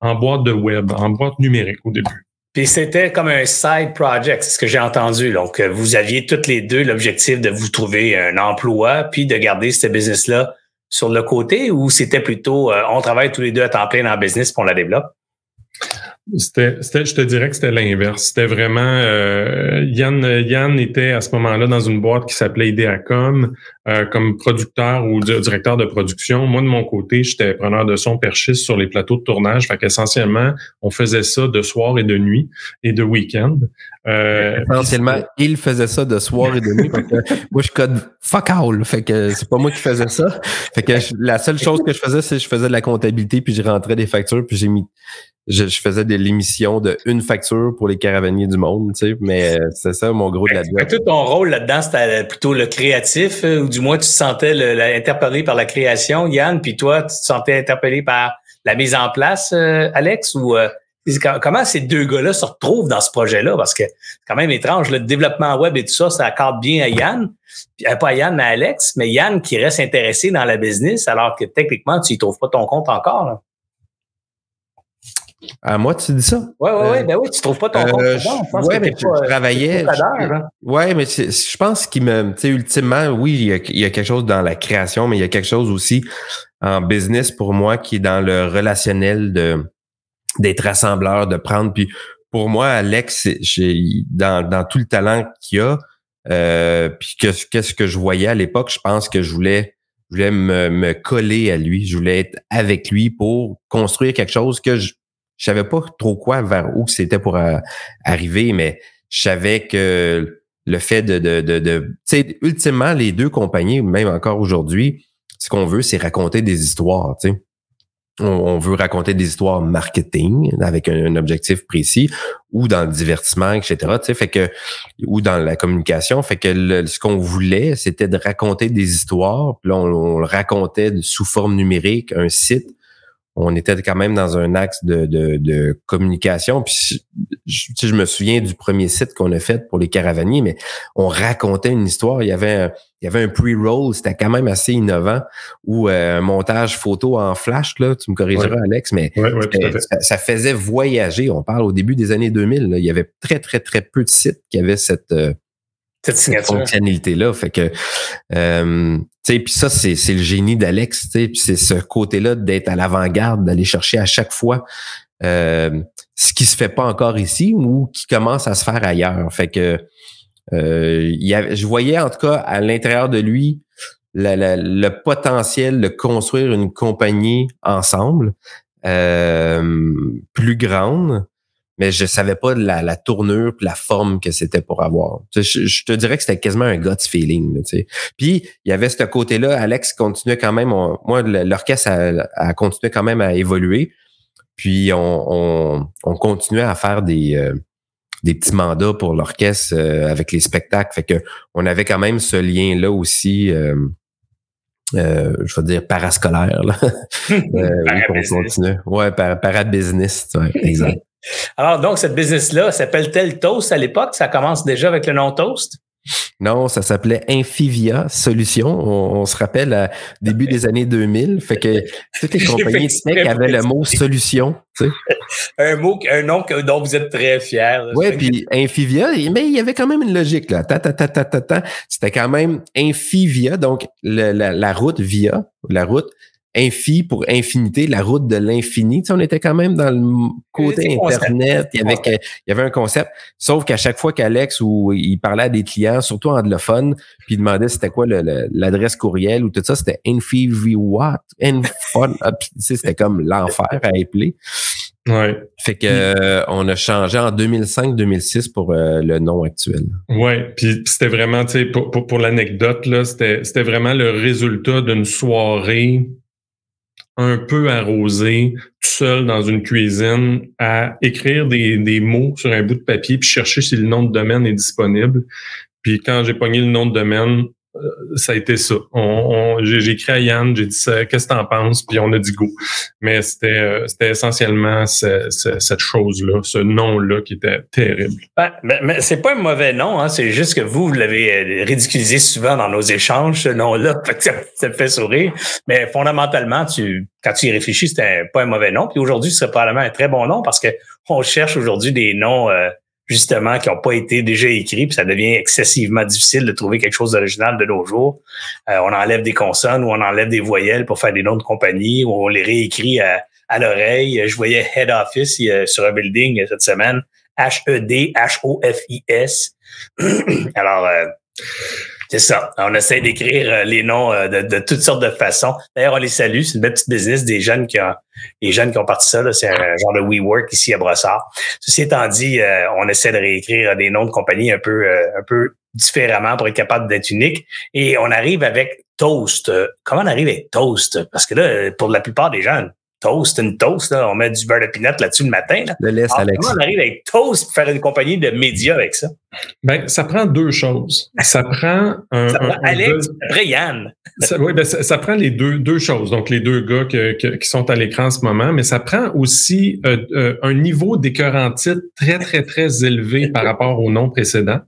D: en boîte de web, en boîte numérique au début.
B: Puis c'était comme un side project, c'est ce que j'ai entendu. Donc, euh, vous aviez toutes les deux l'objectif de vous trouver un emploi, puis de garder ce business-là sur le côté, ou c'était plutôt euh, on travaille tous les deux à temps plein dans le business pour on la développe?
D: C'était, je te dirais que c'était l'inverse. C'était vraiment euh, Yann. Yann était à ce moment-là dans une boîte qui s'appelait Ideacom euh, comme producteur ou directeur de production. Moi de mon côté, j'étais preneur de son perchiste sur les plateaux de tournage. Fait qu'essentiellement, on faisait ça de soir et de nuit et de week-end.
C: Euh, essentiellement, il faisait ça de soir et de nuit. que moi, je code fuck all. Fait que c'est pas moi qui faisais ça. Fait que la seule chose que je faisais, c'est que je faisais de la comptabilité puis je rentrais des factures puis j'ai mis je, faisais de l'émission de une facture pour les caravaniers du monde, tu sais, mais euh, c'est ça mon gros de la
B: Tout ton rôle là-dedans, c'était plutôt le créatif, euh, ou du moins tu te sentais interpellé par la création, Yann, puis toi, tu te sentais interpellé par la mise en place, euh, Alex, ou comment ces deux gars-là se retrouvent dans ce projet-là? Parce que c'est quand même étrange, le développement web et tout ça, ça accorde bien à Yann, puis, pas à Yann, mais à Alex, mais Yann qui reste intéressé dans la business, alors que techniquement, tu y trouves pas ton compte encore. Là.
C: À moi, tu dis ça?
B: Oui, oui, oui. Ben oui, tu trouves pas ton compte euh,
C: Oui, mais je travaillais. Oui, mais je pense qu'il me. Tu sais, ultimement, oui, il y, a, il y, a, quelque chose dans la création, mais il y a quelque chose aussi en business pour moi qui est dans le relationnel de d'être rassembleur, de prendre. Puis pour moi, Alex, dans, dans tout le talent qu'il a, euh, puis qu'est-ce que je voyais à l'époque, je pense que je voulais je voulais me, me, coller à lui, je voulais être avec lui pour construire quelque chose que je je savais pas trop quoi vers où c'était pour euh, arriver, mais je savais que le fait de, de, de, de tu sais, ultimement, les deux compagnies, même encore aujourd'hui, ce qu'on veut, c'est raconter des histoires, tu sais. On, veut raconter des histoires marketing avec un, objectif précis ou dans le divertissement, etc. Tu sais, fait que ou dans la communication, fait que ce qu'on voulait, c'était de raconter des histoires. Puis là, on, on le racontait sous forme numérique, un site on était quand même dans un axe de, de, communication. Puis je, je, me souviens du premier site qu'on a fait pour les caravaniers, mais on racontait une histoire. Il y avait un, il y avait un pre-roll, c'était quand même assez innovant, ou euh, un montage photo en flash, là, tu me corrigeras, Alex, mais ça, faisait voyager. On parle au début des années 2000. il y avait très, très, très peu de sites qui avaient cette, euh, cette, fonctionnalité-là. Fait que, euh, puis ça, c'est, le génie d'Alex, c'est ce côté-là d'être à l'avant-garde, d'aller chercher à chaque fois euh, ce qui se fait pas encore ici ou qui commence à se faire ailleurs. Fait que, euh, je voyais en tout cas à l'intérieur de lui le potentiel de construire une compagnie ensemble euh, plus grande mais je savais pas la, la tournure la forme que c'était pour avoir. Je, te dirais que c'était quasiment un gut feeling. Tu sais. Puis il y avait ce côté-là, Alex continuait quand même, moi l'orchestre a, continué quand même à évoluer. Puis on, on, continuait à faire des, euh, des petits mandats pour l'orchestre euh, avec les spectacles. Fait que on avait quand même ce lien-là aussi. Euh, euh, je vais dire parascolaire là. euh, Ouais, par, para-business, ouais, exact.
B: Alors, donc, cette business-là s'appelle-t-elle Toast à l'époque? Ça commence déjà avec le nom Toast?
C: Non, ça s'appelait Infivia Solutions. On, se rappelle à début des années 2000. Fait que toutes les compagnies tech avaient le mot solution.
B: un mot, un nom dont vous êtes très fier.
C: Oui, puis Infivia, mais il y avait quand même une logique là. Ta, ta, ta, ta, ta, C'était quand même Infivia, donc la, la route via, la route infi pour infinité, la route de l'infini. Tu sais, on était quand même dans le côté Internet. Il y, avait, il y avait un concept. Sauf qu'à chaque fois qu'Alex ou il parlait à des clients, surtout anglophones, puis il demandait c'était quoi l'adresse courriel ou tout ça, c'était what? Ah, c'était comme l'enfer à appeler.
D: Ouais.
C: Fait que euh, on a changé en 2005-2006 pour euh, le nom actuel.
D: Ouais, puis c'était vraiment, tu sais, pour, pour, pour l'anecdote là, c'était vraiment le résultat d'une soirée un peu arrosé, tout seul dans une cuisine, à écrire des, des mots sur un bout de papier, puis chercher si le nom de domaine est disponible. Puis quand j'ai pogné le nom de domaine, ça a été ça. On, j'ai écrit à Yann, j'ai dit ça, qu'est-ce que t'en penses, puis on a dit go. Mais c'était euh, c'était essentiellement cette chose-là, ce nom-là qui était terrible.
B: Ben, mais, c'est pas un mauvais nom, hein, c'est juste que vous, vous l'avez euh, ridiculisé souvent dans nos échanges, ce nom-là. Ça, ça, me fait sourire. Mais fondamentalement, tu quand tu y réfléchis, c'était pas un mauvais nom. Puis aujourd'hui, ce serait probablement un très bon nom parce que on cherche aujourd'hui des noms justement, qui n'ont pas été déjà écrits, puis ça devient excessivement difficile de trouver quelque chose d'original de nos jours. Euh, on enlève des consonnes ou on enlève des voyelles pour faire des noms de compagnie ou on les réécrit à, l'oreille. Je voyais Head Office sur un building cette semaine, H-E-D-H-O-F-I-S. Alors, euh, c'est ça. On essaie d'écrire euh, les noms euh, de, toutes sortes de façons. D'ailleurs, on les salue. C'est une belle petite business des jeunes qui ont, les jeunes qui ont parti ça. C'est un genre de WeWork ici à Brossard. Ceci étant dit, euh, on essaie de réécrire des noms de compagnie un peu, un peu différemment pour être capable d'être unique. Et on arrive avec Toast. Comment on arrive avec Toast? Parce que là, pour la plupart des jeunes, toast, une toast, là. on met du beurre de pinot là-dessus le matin. Là.
C: Le laisse, Alex.
B: Comment on arrive avec toast pour faire une compagnie de médias avec ça?
D: Ben, ça prend deux choses. Ça prend un.
B: Ça prend Alex, après Yann.
D: Ça, oui, ben, ça, prend les deux, deux choses. Donc, les deux gars qui sont à l'écran en ce moment, mais ça prend aussi euh, euh, un niveau d'écœur en titre très, très, très élevé par rapport au nom précédent.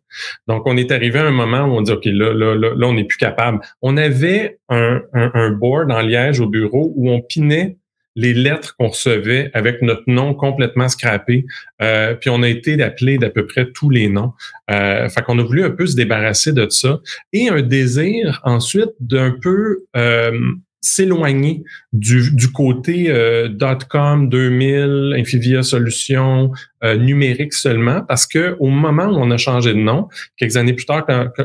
D: Donc, on est arrivé à un moment où on dit, OK, là, là, là, là on n'est plus capable. On avait un, un, un board en Liège au bureau où on pinait les lettres qu'on recevait avec notre nom complètement scrappé. Euh, puis on a été appelé d'à peu près tous les noms. Euh, fait qu'on a voulu un peu se débarrasser de ça. Et un désir ensuite d'un peu euh, s'éloigner du, du côté euh, .com 2000, Infivia Solutions, euh, numérique seulement, parce que au moment où on a changé de nom, quelques années plus tard,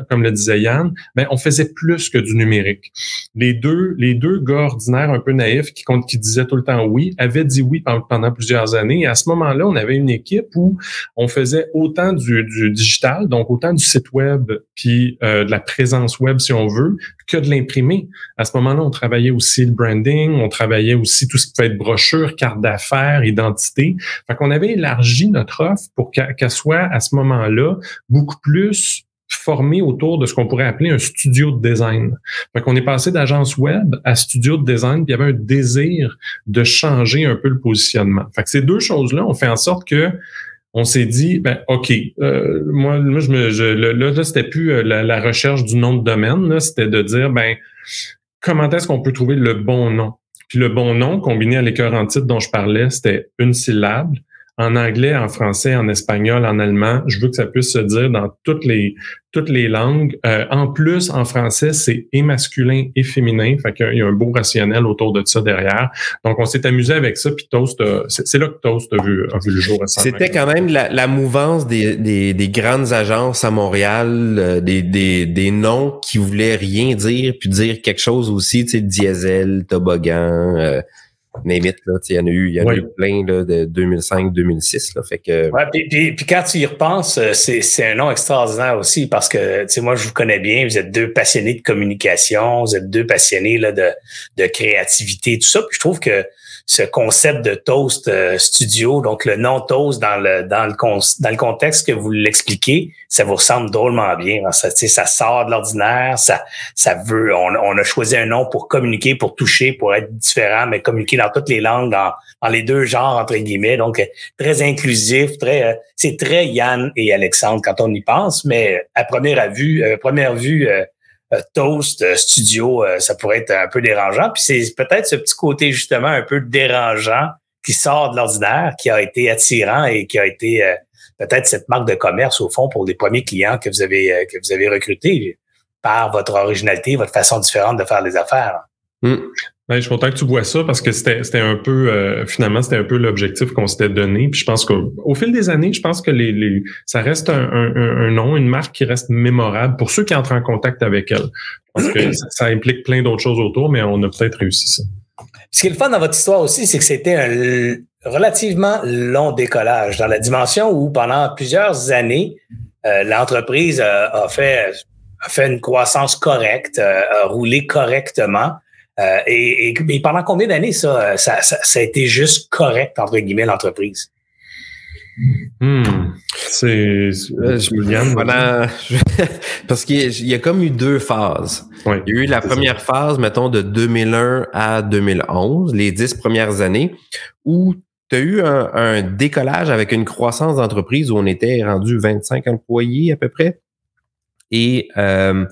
D: comme, le disait Yann, ben on faisait plus que du numérique. Les deux, les deux gars ordinaires un peu naïfs qui, disaient tout le temps oui, avaient dit oui pendant, plusieurs années. Et à ce moment-là, on avait une équipe où on faisait autant du, du digital, donc autant du site web, puis euh, de la présence web si on veut, que de l'imprimer. À ce moment-là, on travaillait aussi le branding, on travaillait aussi tout ce qui peut être brochure, carte d'affaires, identité. Fait qu'on avait élargi notre offre pour qu'elle soit à ce moment-là beaucoup plus formée autour de ce qu'on pourrait appeler un studio de design. Fait qu'on est passé d'agence web à studio de design, puis il y avait un désir de changer un peu le positionnement. Fait que ces deux choses-là ont fait en sorte que on s'est dit, ben ok, euh, moi, je me, je, là, là c'était plus euh, la, recherche du nom de domaine, c'était de dire, ben comment est-ce qu'on peut trouver le bon nom? Puis le bon nom, combiné à l'écœur en titre dont je parlais, c'était une syllabe en anglais, en français, en espagnol, en allemand. Je veux que ça puisse se dire dans toutes les toutes les langues. Euh, en plus, en français, c'est et masculin et féminin. Fait qu'il y a un beau rationnel autour de ça derrière. Donc, on s'est amusé avec ça. Puis Toast, c'est là que Toast a vu, a vu le jour.
C: C'était quand même la, la mouvance des, des, des, grandes agences à Montréal, euh, des, des, des noms qui voulaient rien dire, puis dire quelque chose aussi, tu sais, diesel, toboggan. Euh, name it, là, il y en a eu, il y en a eu plein là, de 2005-2006. Là, fait que...
B: Ouais, puis, puis, puis, quand tu y repenses, euh, c'est, c'est un nom extraordinaire aussi parce que moi, je vous connais bien, vous êtes deux passionnés de communication, vous êtes deux passionnés là, de, de créativité, tout ça. Puis je trouve que ce concept de Toast euh, Studio, donc le nom Toast dans le dans le dans le contexte que vous l'expliquez, ça vous ressemble drôlement bien. Hein. Ça, ça sort de l'ordinaire, ça ça veut. On, on, a choisi un nom pour communiquer, pour toucher, pour être différent, mais communiquer dans toutes les langues, dans, dans les deux genres entre guillemets. Donc très inclusif, très euh, c'est très Yann et Alexandre quand on y pense, mais à première vue, première vue euh, Toast euh, Studio, euh, ça pourrait être un peu dérangeant. Puis c'est peut-être ce petit côté justement un peu dérangeant qui sort de l'ordinaire, qui a été attirant et qui a été peut-être cette marque de commerce au fond pour les premiers clients que vous avez que vous avez recrutés par votre originalité, votre façon différente de faire les affaires.
D: Mmh. Ben, je suis content que tu vois ça parce que c'était un peu euh, finalement c'était un peu l'objectif qu'on s'était donné. Puis je pense qu'au fil des années, je pense que les, les ça reste un, un, un, nom, une marque qui reste mémorable pour ceux qui entrent en contact avec elle. Parce que ça, implique plein d'autres choses autour, mais on a peut-être réussi ça.
B: Ce qui est le fun dans votre histoire aussi, c'est que c'était un relativement long décollage dans la dimension où pendant plusieurs années, euh, l'entreprise a, fait a fait une croissance correcte, euh, a roulé correctement. Euh, et, et, pendant combien d'années ça ça, ça, a été juste correct, entre guillemets, l'entreprise?
D: Hmm. C'est.
C: Voilà. Parce qu'il y, a comme eu deux phases. il y a eu la première phase, mettons, de 2001 à 2011, les dix premières années, où tu as eu un, un, décollage avec une croissance d'entreprise où on était rendu 25 employés à peu près. Et euh,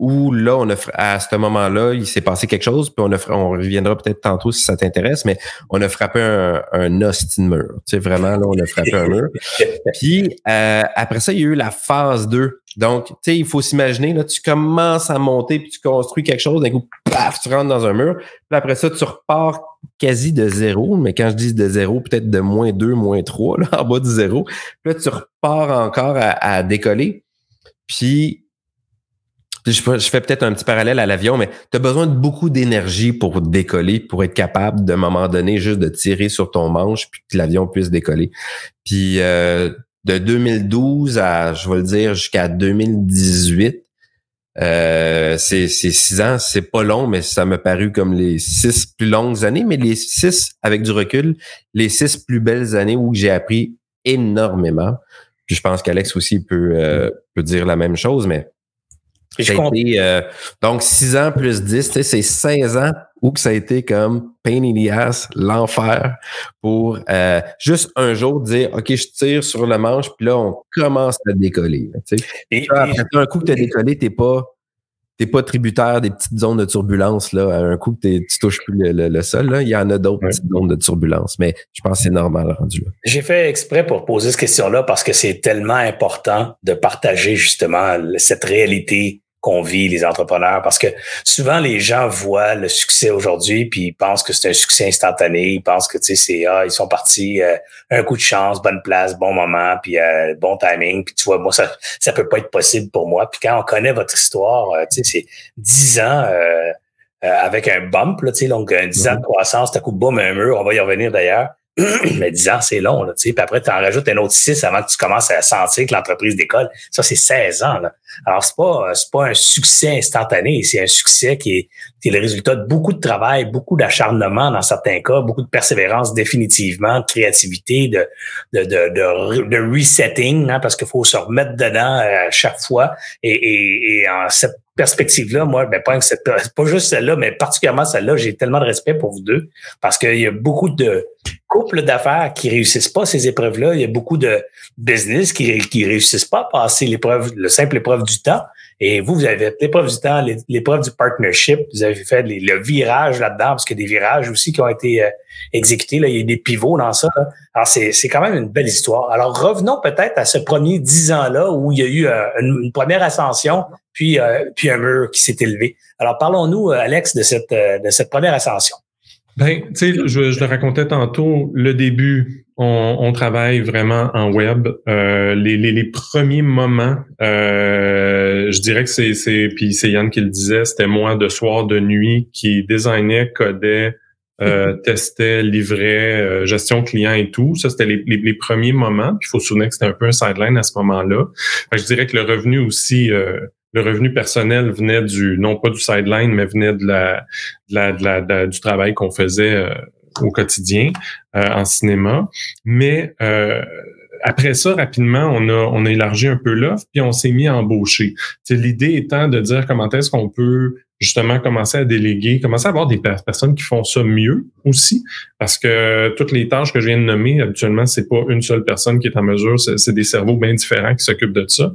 C: où là, on a, à ce moment-là, il s'est passé quelque chose, puis on, a, on reviendra peut-être tantôt si ça t'intéresse, mais on a frappé un, un hostie mur. Tu sais, vraiment, là, on a frappé un mur. Puis euh, après ça, il y a eu la phase 2. Donc, tu sais, il faut s'imaginer, là, tu commences à monter, puis tu construis quelque chose, d'un coup, paf, tu rentres dans un mur. Puis après ça, tu repars quasi de zéro, mais quand je dis de zéro, peut-être de moins 2, moins 3, là, en bas du zéro. Puis là, tu repars encore à, à décoller. Puis je, fais peut-être un petit parallèle à l'avion, mais tu as besoin de beaucoup d'énergie pour décoller, pour être capable d'un moment donné juste de tirer sur ton manche puis que l'avion puisse décoller. Puis euh, de 2012 à, je vais le dire, jusqu'à 2018, euh, c'est six ans, c'est pas long, mais ça m'a paru comme les six plus longues années, mais les six, avec du recul, les six plus belles années où j'ai appris énormément. Puis je pense qu'Alex aussi peut, euh, peut dire la même chose, mais euh, donc, 6 ans plus 10, c'est 16 ans où que ça a été comme pain in the ass, l'enfer, pour euh, juste un jour dire, OK, je tire sur le manche, puis là, on commence à décoller. et, après un coup que tu as décollé, tu pas t'es pas tributaire des petites zones de turbulence. Là. un coup que tu touches plus le, sol, là, il y en a d'autres petites zones de turbulence. Mais je pense que c'est normal rendu là.
B: J'ai fait exprès pour poser cette question-là parce que c'est tellement important de partager justement cette réalité qu'on vit les entrepreneurs parce que souvent les gens voient le succès aujourd'hui puis ils pensent que c'est un succès instantané. Ils pensent que tu sais c'est ah ils sont partis euh, un coup de chance bonne place bon moment puis euh, bon timing. Puis tu vois moi ça ça peut pas être possible pour moi. Puis quand on connaît votre histoire euh, tu sais c'est dix ans avec un bump là tu sais donc un dix ans de mm-hmm. croissance t'as coup boum un mur on va y revenir d'ailleurs mais 10 ans, c'est long, là, tu sais. Puis après, tu en rajoutes un autre 6 avant que tu commences à sentir que l'entreprise décolle. Ça, c'est 16 ans, là. Alors, c'est pas, c'est pas un succès instantané. C'est un succès qui est, qui est le résultat de beaucoup de travail, beaucoup d'acharnement dans certains cas, beaucoup de persévérance définitivement, de créativité, de, de, de, de, resetting, hein, parce qu'il faut se remettre dedans à chaque fois. Et, et, et en cette perspective-là, moi, ben, pas, pas juste celle-là, mais particulièrement celle-là, j'ai tellement de respect pour vous deux parce qu'il y a beaucoup de couples d'affaires qui réussissent pas ces épreuves-là. Il y a beaucoup de business qui, qui réussissent pas à passer l'épreuve, le simple épreuve du temps. Et vous, vous avez l'épreuve du temps, l'épreuve du partnership, vous avez fait le virage là-dedans, parce qu'il y a des virages aussi qui ont été euh, exécutés. Là, il y a des pivots dans ça. Alors, c'est, quand même une belle histoire. Alors, revenons peut-être à ce premier dix ans-là où il y a eu euh, une, première ascension, puis, euh, puis un mur qui s'est élevé. Alors, parlons-nous, Alex, de cette première ascension.
D: Ben, tu sais, je, je, le racontais tantôt, le début, on, on travaille vraiment en web. Euh, les, les, les, premiers moments, euh, je dirais que c'est, c'est puis c'est Yann qui le disait, c'était moi de soir, de nuit, qui designait, codait, euh, testait, livrait, euh, gestion client et tout. Ça, c'était les, les, premiers moments. Puis il faut se souvenir que c'était un peu un sideline à ce moment-là. je dirais que le revenu aussi euh, le revenu personnel venait du non pas du sideline mais venait de la, de la, de la, du travail qu'on faisait euh, au quotidien en cinéma. Mais après ça, rapidement, on a, on a élargi un peu l'offre, puis on s'est mis à embaucher. L'idée étant de dire comment est-ce qu'on peut justement commencer à déléguer, commencer à avoir des personnes qui font ça mieux aussi, parce que toutes les tâches que je viens de nommer, habituellement, c'est pas une seule personne qui est en mesure, c'est des cerveaux bien différents qui s'occupent de ça.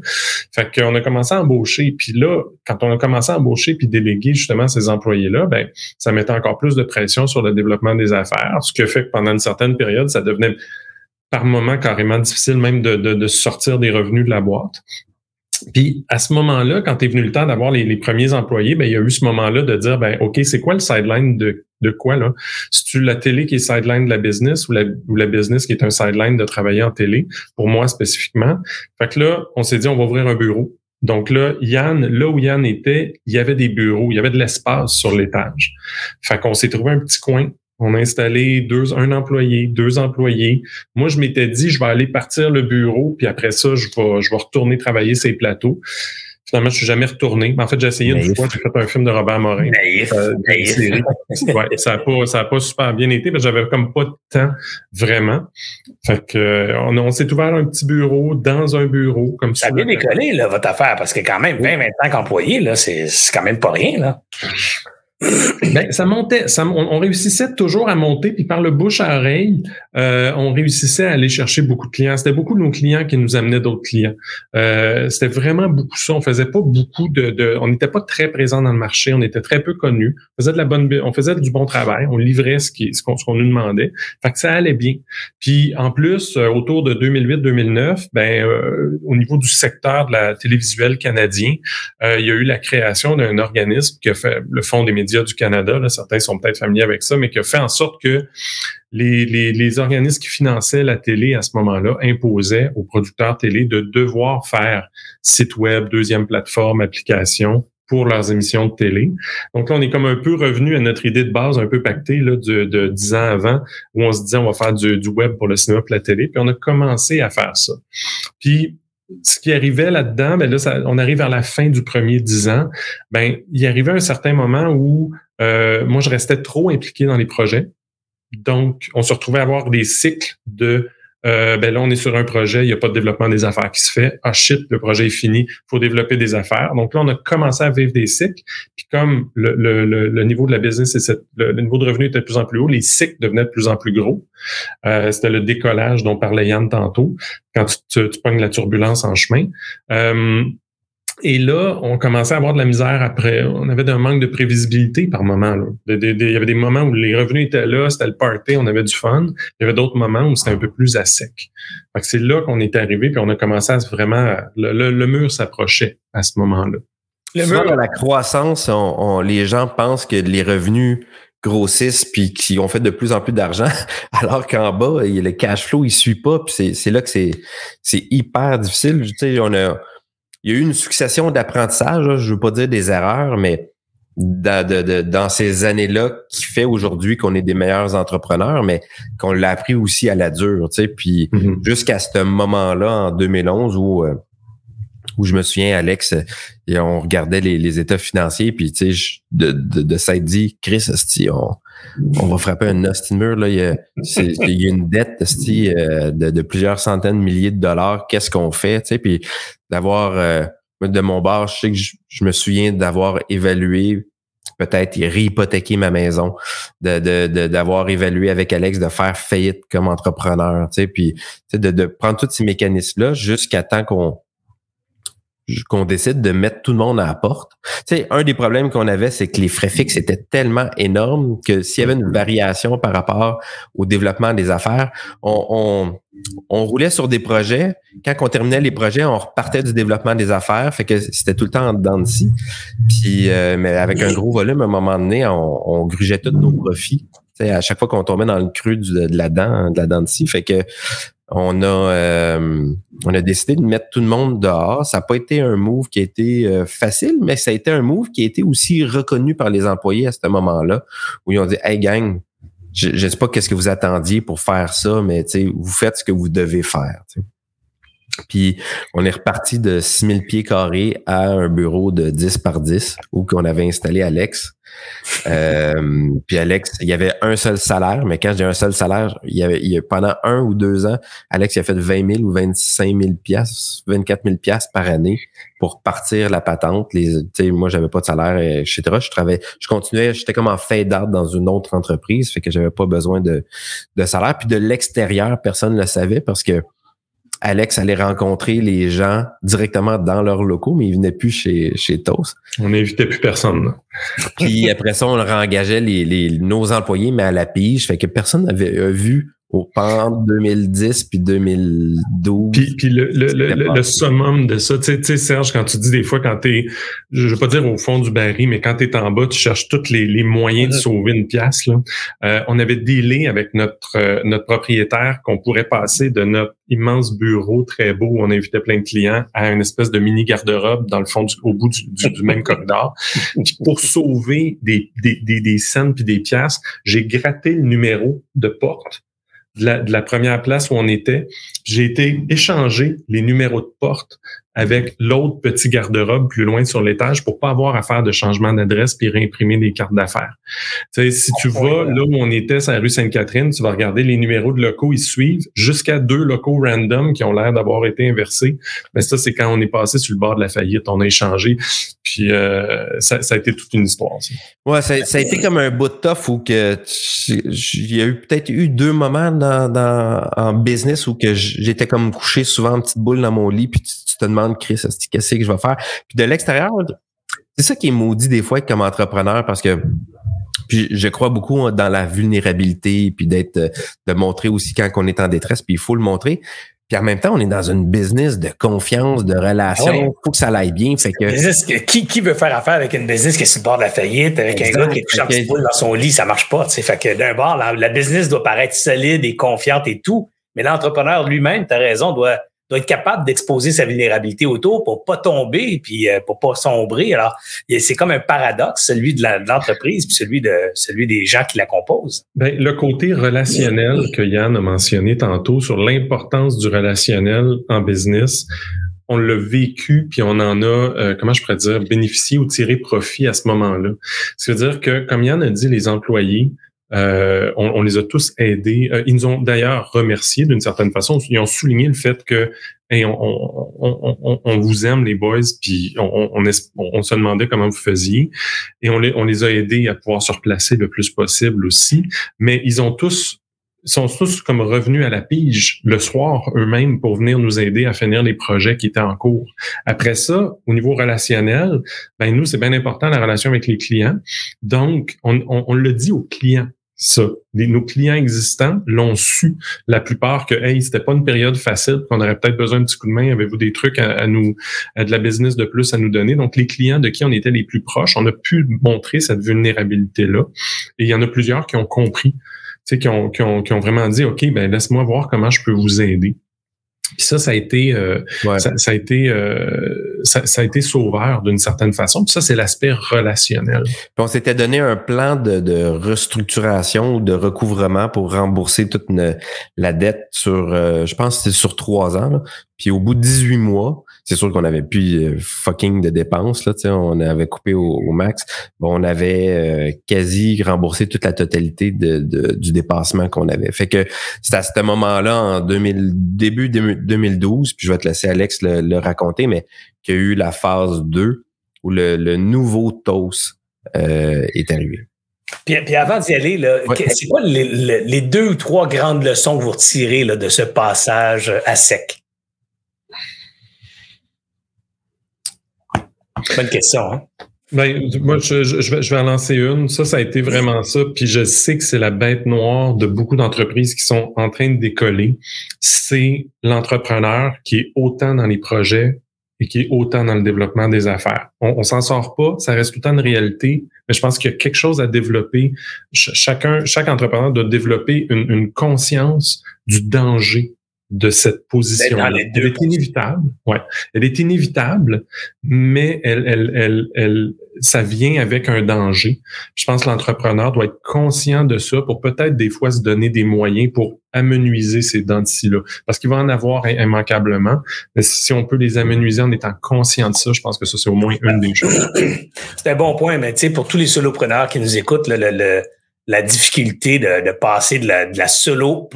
D: Fait qu'on a commencé à embaucher, puis là, quand on a commencé à embaucher puis déléguer justement ces employés-là, ben ça mettait encore plus de pression sur le développement des affaires, ce qui fait que pendant une certaine période, ça devenait par moment carrément difficile même de, de, sortir des revenus de la boîte. Puis à ce moment-là, quand est venu le temps d'avoir les, premiers employés, ben il y a eu ce moment-là de dire ben OK, c'est quoi le sideline de, de quoi là? Si tu la télé qui est sideline de la business ou la, ou la business qui est un sideline de travailler en télé, pour moi spécifiquement? Fait que là, on s'est dit on va ouvrir un bureau. Donc là, Yann, là où Yann était, il y avait des bureaux, il y avait de l'espace sur l'étage. Fait qu'on s'est trouvé un petit coin on a installé deux, un employé, deux employés. Moi, je m'étais dit, je vais aller partir le bureau, puis après ça, je vais, je vais retourner travailler ces plateaux. Finalement, je suis jamais retourné. En fait, j'ai essayé une fois, j'ai fait un film de Robert Morin.
B: Naïf, euh, naïf.
D: Ouais, ça a pas, ça a pas super bien été, mais j'avais comme pas de temps vraiment. Fait que on, on s'est ouvert un petit bureau dans un bureau comme
B: ça. Ça a bien décollé là votre affaire parce que quand même 20 25 employés là, c'est quand même pas rien là.
D: Ben, ça montait, on, réussissait toujours à monter, puis par le bouche à oreille, euh, on réussissait à aller chercher beaucoup de clients. C'était beaucoup de nos clients qui nous amenaient d'autres clients. Euh, c'était vraiment beaucoup ça. On faisait pas beaucoup de, on n'était pas très présent dans le marché, on était très peu connus. On faisait de la bonne, on faisait du bon travail, on livrait ce qui, ce qu'on, nous demandait. Fait que ça allait bien. Puis en plus, euh, autour de 2008-2009, ben au niveau du secteur de la télévisuelle canadien, il y a eu la création d'un organisme qui a fait le Fonds des médias du Canada, là, certains sont peut-être familiers avec ça, mais qui a fait en sorte que les, les, les organismes qui finançaient la télé à ce moment-là imposaient aux producteurs télé de devoir faire site web, deuxième plateforme, application pour leurs émissions de télé. Donc là, on est comme un peu revenu à notre idée de base, un peu pactée là, de, de 10 ans avant, où on se disait on va faire du, du web pour le cinéma pour la télé, puis on a commencé à faire ça. Puis ce qui arrivait là-dedans, ben là, on arrive vers la fin du premier dix ans. Ben, il arrivait un certain moment où euh, moi, je restais trop impliqué dans les projets. Donc, on se retrouvait à avoir des cycles de euh, ben là, on est sur un projet, il n'y a pas de développement des affaires qui se fait. Ah shit, le projet est fini, il faut développer des affaires. Donc là, on a commencé à vivre des cycles. Puis comme le, le, le, niveau de la business et le, niveau de revenu était de plus en plus haut, les cycles devenaient de plus en plus gros. Euh, C'était le décollage dont parlait Yann tantôt, quand tu, tu, tu pognes la turbulence en chemin. Euh, et là, on commençait à avoir de la misère après. On avait un manque de prévisibilité par moment. il y avait des moments où les revenus étaient là, c'était le party, on avait du fun. Il y avait d'autres moments où c'était un peu plus à sec. C'est là qu'on est arrivé, puis on a commencé à vraiment... Le, mur s'approchait à ce moment-là.
C: Le mur de la croissance, on, les gens pensent que les revenus grossissent puis qui ont fait de plus en plus d'argent, alors qu'en bas, le cash flow, il suit pas. Puis c'est là que c'est hyper difficile. Tu sais, on a il y a eu une succession d'apprentissages, je veux pas dire des erreurs, mais dans ces années-là qui fait aujourd'hui qu'on est des meilleurs entrepreneurs, mais qu'on l'a appris aussi à la dure, tu sais. Puis mm-hmm. jusqu'à ce moment-là, en 2011, où euh, où je me souviens, Alex, et on regardait les, états financiers, puis tu sais, de, de, de s'être dit, Chris, on, on va frapper un hostie mur. Là. Il, y a, il y a une dette euh, de, de, plusieurs centaines de milliers de dollars. Qu'est-ce qu'on fait? Tu sais, puis d'avoir euh, de mon bar, je sais que je, me souviens d'avoir évalué peut-être réhypothéquer ma maison, de, d'avoir évalué avec Alex de faire faillite comme entrepreneur, tu sais, puis de, de prendre tous ces mécanismes-là jusqu'à temps qu'on qu'on décide de mettre tout le monde à la porte. Tu sais, un des problèmes qu'on avait, c'est que les frais fixes étaient tellement énormes que s'il y avait une variation par rapport au développement des affaires, on, on, roulait sur des projets. Quand on terminait les projets, on repartait du développement des affaires. Fait que c'était tout le temps en dedans de Puis, euh, mais avec un gros volume, à un moment donné, on, on grugeait tous nos profits. sais, à chaque fois qu'on tombait dans le creux de la dent, de la dent de scie. Fait que on a, euh, on a décidé de mettre tout le monde dehors. Ça n'a pas été un move qui a été euh, facile, mais ça a été un move qui a été aussi reconnu par les employés à ce moment-là, où ils ont dit Hey gang, je ne sais pas qu'est-ce que vous attendiez pour faire ça, mais vous faites ce que vous devez faire. Puis on est reparti de 6000 pieds carrés à un bureau de 10 par 10 où qu'on avait installé Alex. Euh, puis Alex, il y avait un seul salaire, mais quand j'ai un seul salaire, il y avait, il y a, pendant un ou deux ans, Alex il a fait 20 000 ou 25 000 piastres, 24 000 piastres par année pour partir la patente. Les, moi, j'avais pas de salaire, etc. Je travaillais, je continuais, j'étais comme en fade out dans une autre entreprise, fait que j'avais pas besoin de, de salaire. Puis de l'extérieur, personne ne le savait parce que Alex allait rencontrer les gens directement dans leurs locaux, mais il venait plus chez, chez Toast.
D: On n'invitait plus personne.
C: Puis après ça, on réengageait les, les, nos employés, mais à la pige. Fait que personne n'avait vu au pendant 2010 puis 2012.
D: Puis, puis le, le, le, le, summum de ça, tu sais, Serge, quand tu dis des fois, quand tu es, je veux pas dire au fond du baril, mais quand tu es en bas, tu cherches tous les, les moyens de sauver une pièce. Là. Euh, on avait dealé avec notre, euh, notre propriétaire qu'on pourrait passer de notre immense bureau très beau où on invitait plein de clients à une espèce de mini garde-robe dans le fond, du, au bout du, du, même corridor. Puis pour sauver des, des, des, des scènes puis des pièces, j'ai gratté le numéro de porte de la, première place où on était, j'ai été échanger les numéros de porte avec l'autre petit garde-robe plus loin sur l'étage pour pas avoir à faire de changement d'adresse puis réimprimer des cartes d'affaires. Tu sais, si tu vas là où on était, sur la rue Sainte-Catherine, tu vas regarder les numéros de locaux, ils suivent jusqu'à deux locaux random qui ont l'air d'avoir été inversés. Mais ça, c'est quand on est passé sur le bord de la faillite, on a échangé. Puis euh, ça, ça, a été toute une histoire. Ça.
C: Ouais, ça, ça, a été comme un bout de tough où que il y a eu peut-être eu deux moments dans, dans en business où que j'étais comme couché souvent en petite boule dans mon lit puis tu, tu te demandes Chris, qu'est-ce que je vais faire? Puis de l'extérieur, c'est ça qui est maudit des fois comme entrepreneur parce que puis je crois beaucoup dans la vulnérabilité puis d'être de montrer aussi quand on est en détresse puis il faut le montrer. Puis en même temps, on est dans une business de confiance, de relation. Il faut que ça aille bien. Fait que...
B: qui, qui veut faire affaire avec une business qui est sur le bord de la faillite, avec un gars qui est couché en boule dans son lit, ça marche pas. Fait que d'un bord, la, la, business doit paraître solide et confiante et tout. Mais l'entrepreneur lui-même, tu as raison, doit doit être capable d'exposer sa vulnérabilité autour pour pas tomber puis euh, pour pas sombrer. Alors, c'est comme un paradoxe, celui de l'entreprise puis celui de celui des gens qui la composent.
D: Ben, le côté relationnel que Yann a mentionné tantôt sur l'importance du relationnel en business, on l'a vécu, puis on en a, euh, comment je pourrais dire, bénéficié ou tiré profit à ce moment-là. C'est-à-dire que, comme Yann a dit, les employés, euh, on, les a tous aidés. Euh, ils nous ont d'ailleurs remerciés d'une certaine façon. Ils ont souligné le fait que on, vous aime les boys, puis on, se demandait comment vous faisiez, et on les, on les a aidés à pouvoir se replacer le plus possible aussi. Mais ils ont tous sont tous comme revenus à la pige le soir eux-mêmes pour venir nous aider à finir les projets qui étaient en cours. Après ça, au niveau relationnel, ben nous, c'est bien important la relation avec les clients. Donc, on, on, le dit aux clients ça. nos clients existants l'ont su, la plupart, que hey, c'était pas une période facile, qu'on aurait peut-être besoin d'un petit coup de main, avez-vous des trucs à, nous, à de la business de plus à nous donner? Donc, les clients de qui on était les plus proches, on a pu montrer cette vulnérabilité-là. Et il y en a plusieurs qui ont compris, sais, qui ont, qui ont, qui ont vraiment dit, OK, ben laisse-moi voir comment je peux vous aider. Puis ça, ça a été, euh, ça, ça, a été, euh, ça, ça, a été sauveur d'une certaine façon. Puis ça, c'est l'aspect relationnel. Puis
C: on s'était donné un plan de, de, restructuration ou de recouvrement pour rembourser toute la dette sur, euh, je pense, que c'est sur trois ans. Là. Puis au bout de 18 mois, c'est sûr qu'on avait plus euh, fucking de dépenses là, on avait coupé au, max. Bon, on avait euh, quasi remboursé toute la totalité de, du dépassement qu'on avait. Fait que c'est à ce moment-là, en 2000, début 2012, puis je vais te laisser Alex le, raconter, mais qu'il y a eu la phase 2 où le, nouveau TOS euh, est arrivé.
B: Puis, puis, avant d'y aller, c'est quoi les, les, deux ou trois grandes leçons que vous retirez là, de ce passage à sec? Bonne question. Hein?
D: Ben, moi, je, je, vais, je vais en lancer une. Ça, ça a été vraiment ça. Puis je sais que c'est la bête noire de beaucoup d'entreprises qui sont en train de décoller. C'est l'entrepreneur qui est autant dans les projets et qui est autant dans le développement des affaires. On, on s'en sort pas, ça reste tout le temps une réalité, mais je pense qu'il y a quelque chose à développer. chacun, chaque entrepreneur doit développer une, une conscience du danger de cette position. Elle est inévitable. Ouais. Elle est inévitable, mais elle, elle, elle, elle, ça vient avec un danger. Je pense que l'entrepreneur doit être conscient de ça pour peut-être des fois se donner des moyens pour amenuiser ces dents là Parce qu'il va en avoir immanquablement. Mais si on peut les amenuiser en étant conscient de ça, je pense que ça, c'est au moins une des choses.
B: C'est un bon point, mais tu sais, pour tous les solopreneurs qui nous écoutent, le, la difficulté de, passer de la, de la solo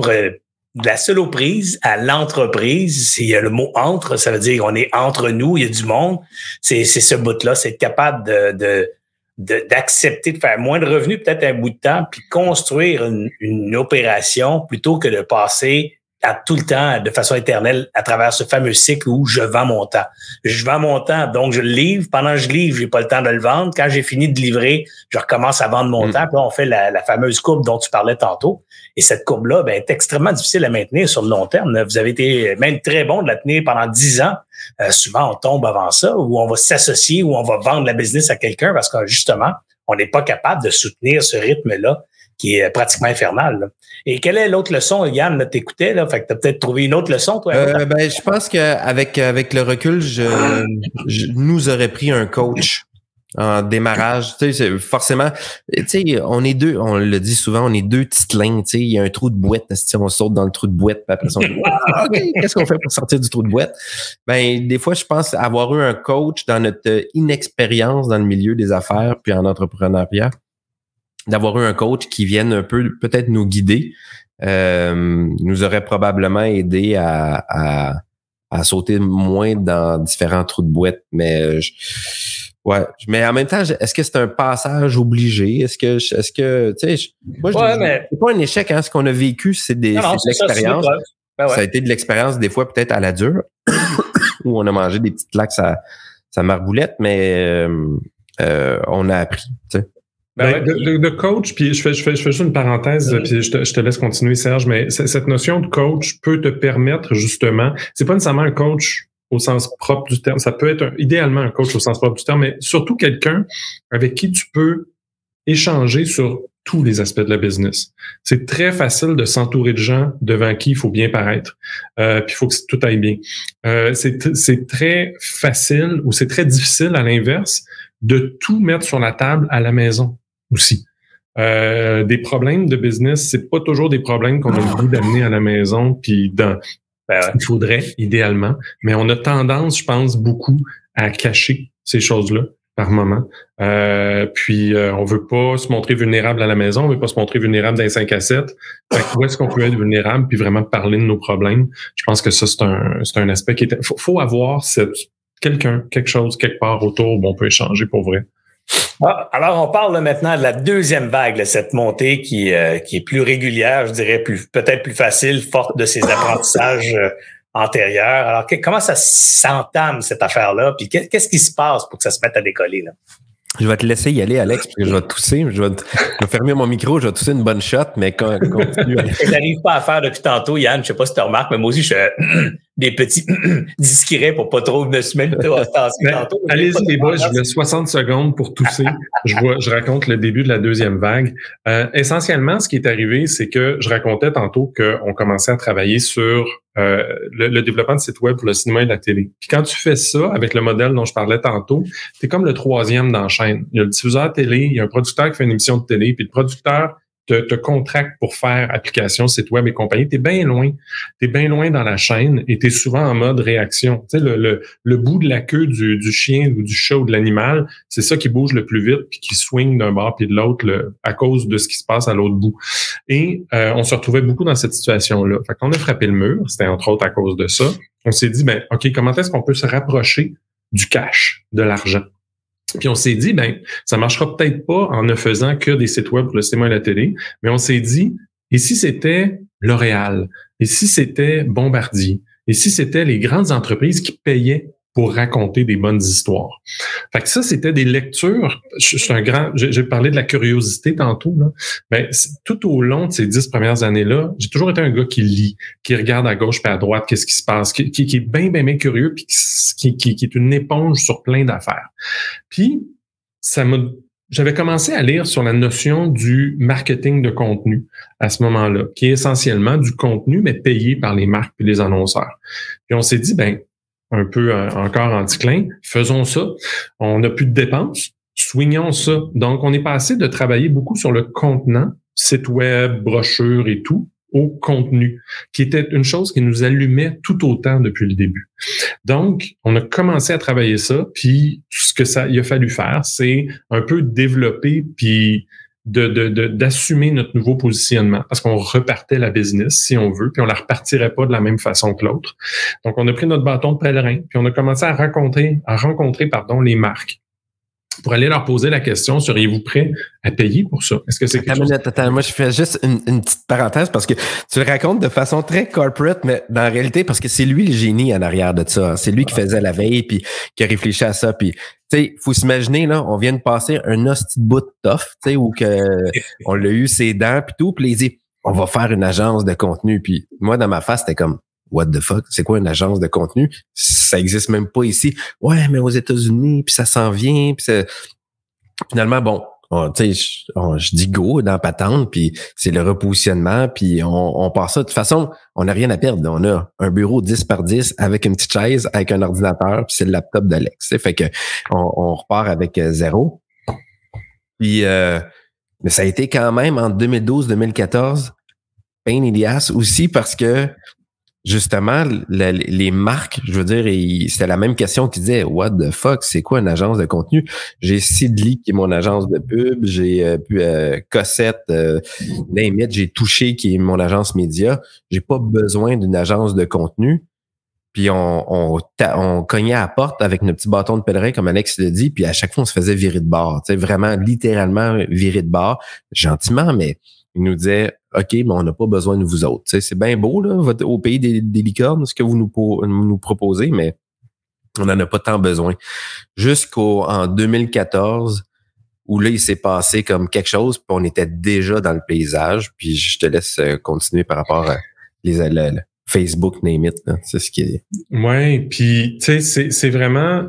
B: de la soloprise à l'entreprise, il y a le mot entre, ça veut dire on est entre nous, il y a du monde. C'est ce bout-là, c'est être capable de, d'accepter de, faire moins de revenus, peut-être un bout de temps, puis construire une opération plutôt que de passer à tout le temps, de façon éternelle, à travers ce fameux cycle où je vends mon temps. Je vends mon temps, donc je le livre. Pendant que je livre, j'ai pas le temps de le vendre. Quand j'ai fini de livrer, je recommence à vendre mon mm. temps. Puis là, on fait la, fameuse courbe dont tu parlais tantôt. Et cette courbe-là ben, est extrêmement difficile à maintenir sur le long terme. Vous avez été même très bon de la tenir pendant dix ans. Euh, souvent, on tombe avant ça, ou on va s'associer, ou on va vendre la business à quelqu'un parce que justement, on n'est pas capable de soutenir ce rythme-là qui est pratiquement infernal. Et quelle est l'autre leçon, Yann, t'écoutais, là? Fait que t'as peut-être trouvé une autre leçon, toi?
C: Euh, ben, je pense qu'avec avec le recul, je, je, nous aurais pris un coach en démarrage. Tu sais, forcément, tu sais, on est deux, on le dit souvent, on est deux titlins, tu sais, il y a un trou de boîte, on saute dans le trou de boîte, puis après on dit, OK, qu'est-ce qu'on fait pour sortir du trou de boîte? Ben, des fois, je pense avoir eu un coach dans notre inexpérience dans le milieu des affaires puis en entrepreneuriat, d'avoir eu un coach qui vienne un peu peut-être nous guider, euh, nous aurait probablement aidé à, à, à, sauter moins dans différents trous de boîte. Mais euh, ouais, mais en même temps, est-ce que c'est un passage obligé? Est-ce que est-ce que tu sais, moi je c'est pas un échec. Hein, ce qu'on a vécu, c'est des de l'expérience. Ben ça, a été de l'expérience des fois peut-être à la dure, où on a mangé des petites claques à sa marboulette, mais euh, euh, on a appris. Tu sais.
D: Ben, ben de, coach, puis je fais, je fais, je fais juste une parenthèse, puis je te, je te, laisse continuer, Serge, mais cette notion de coach peut te permettre justement, c'est pas nécessairement un coach au sens propre du terme, ça peut être idéalement un coach au sens propre du terme, mais surtout quelqu'un avec qui tu peux échanger sur tous les aspects de la business. C'est très facile de s'entourer de gens devant qui il faut bien paraître, euh, puis il faut que tout aille bien. Euh, c'est très facile ou c'est très difficile à l'inverse de tout mettre sur la table à la maison aussi. Euh, des problèmes de business, c'est pas toujours des problèmes qu'on a le goût d'amener à la maison, puis ben, il faudrait idéalement, mais on a tendance, je pense, beaucoup à cacher ces choses-là par moment. Euh, puis euh, on veut pas se montrer vulnérable à la maison, on veut pas se montrer vulnérable dans les 5 à 7. où est-ce qu'on peut être vulnérable puis vraiment parler de nos problèmes? Je pense que ça, c'est un, c'est un aspect qui est. Faut, faut avoir cette quelqu'un, quelque chose, quelque part autour où on peut échanger pour vrai.
B: Ah, alors, on parle maintenant de la deuxième vague, cette montée qui, euh, qui est plus régulière, je dirais, plus peut-être plus facile, forte de ses apprentissages euh, antérieurs. Alors, comment ça s'entame, cette affaire-là? Puis qu'est-ce qui se passe pour que ça se mette à décoller? Là?
C: Je vais te laisser y aller, Alex, parce que je vais tousser. Je vais, fermer mon micro, je vais tousser une bonne shot, mais quand, continue.
B: je n'arrive pas à faire depuis tantôt, Yann? Je sais pas si tu remarques, mais moi aussi, je des petits discrets pour pas trop me mettre
D: tantôt. Allez-y, les boys, je mets 60 secondes pour tousser. je, vois, je raconte le début de la deuxième vague. Euh, essentiellement, ce qui est arrivé, c'est que je racontais tantôt qu'on commençait à travailler sur euh, le, développement de sites web pour le cinéma et la télé. Puis quand tu fais ça avec le modèle dont je parlais tantôt, tu es comme le troisième dans la chaîne. Il y a le diffuseur télé, il y a un producteur qui fait une émission de télé, puis le producteur te, te contracte pour faire application, site web et compagnie, tu es bien loin. Tu es bien loin dans la chaîne et tu es souvent en mode réaction. Tu sais, le, le, le bout de la queue du, du, chien ou du chat ou de l'animal, c'est ça qui bouge le plus vite puis qui swing d'un bord puis de l'autre à cause de ce qui se passe à l'autre bout. Et euh, on se retrouvait beaucoup dans cette situation-là. Fait qu'on a frappé le mur, c'était entre autres à cause de ça. On s'est dit, ben, OK, comment est-ce qu'on peut se rapprocher du cash, de l'argent? Puis on s'est dit, ben, ça marchera peut-être pas en ne faisant que des sites web pour le cinéma et la télé, mais on s'est dit, et si c'était L'Oréal, et si c'était Bombardier, et si c'était les grandes entreprises qui payaient pour raconter des bonnes histoires. Fait que ça, c'était des lectures. Je, suis un grand. J'ai parlé de la curiosité tantôt. Là. Ben, tout au long de ces dix premières années-là, j'ai toujours été un gars qui lit, qui regarde à gauche et à droite qu'est-ce qui se passe, qui, qui, est bien, bien, bien curieux, puis qui, qui, qui est une éponge sur plein d'affaires. Puis, ça m'a j'avais commencé à lire sur la notion du marketing de contenu à ce moment-là, qui est essentiellement du contenu, mais payé par les marques et les annonceurs. Puis on s'est dit, ben, un peu euh, encore en déclin, faisons ça. On n'a plus de dépenses. swingons ça. Donc, on est passé de travailler beaucoup sur le contenant, site web, brochure et tout, au contenu, qui était une chose qui nous allumait tout autant depuis le début. Donc, on a commencé à travailler ça, puis ce que ça il a fallu faire, c'est un peu développer puis d'assumer de, notre nouveau positionnement parce qu'on repartait la business si on veut, puis on la repartirait pas de la même façon que l'autre. Donc, on a pris notre bâton de pèlerin, puis on a commencé à rencontrer, à rencontrer pardon, les marques pour aller leur poser la question, seriez-vous prêt à payer pour ça? Est-ce que c'est quelque chose...
C: Attends, moi, je fais juste une, petite parenthèse parce que tu le racontes de façon très corporate, mais dans la réalité, parce que c'est lui le génie en arrière de ça. Hein. C'est lui qui faisait la veille puis qui a réfléchi à ça. Puis, tu sais, faut s'imaginer, là, on vient de passer un hostie de bout de tough, tu sais, où que on l'a eu ses dents puis tout, puis il dit, on va faire une agence de contenu. Puis moi, dans ma face, c'était comme, what the fuck, c'est quoi une agence de contenu? Ça existe même pas ici. Ouais, mais aux États-Unis, puis ça s'en vient, puis finalement, bon, tu sais, je, dis go dans patente, puis c'est le repositionnement, puis on, on part ça. De toute façon, on n'a rien à perdre. On a un bureau 10 par 10 avec une petite chaise, avec un ordinateur, puis c'est le laptop d'Alex. Fait que on, repart avec euh, zéro. Puis, euh, mais ça a été quand même en 2012-2014 pain in aussi parce que justement, les marques, je veux dire, c'était la même question qui disait What the fuck, c'est quoi une agence de contenu? J'ai Sidley qui est mon agence de pub, j'ai euh, euh, Cossette, euh, j'ai Touché qui est mon agence média. J'ai pas besoin d'une agence de contenu. Puis on, on, on, cognait à la porte avec nos petits bâtons de pèlerin, comme Alex le dit, puis à chaque fois, on se faisait virer de bord. Vraiment, littéralement virer de bord, gentiment, mais il nous disait OK, mais on n'a pas besoin de vous autres. c'est bien beau, là, au pays des, licornes, ce que vous nous, proposez, mais on n'en a pas tant besoin. Jusqu'au en 2014, où là, il s'est passé comme quelque chose, puis on était déjà dans le paysage. Puis je te laisse euh, continuer par rapport à les, Facebook, name it. C'est ce qui est.
D: Ouais, puis tu sais, c'est vraiment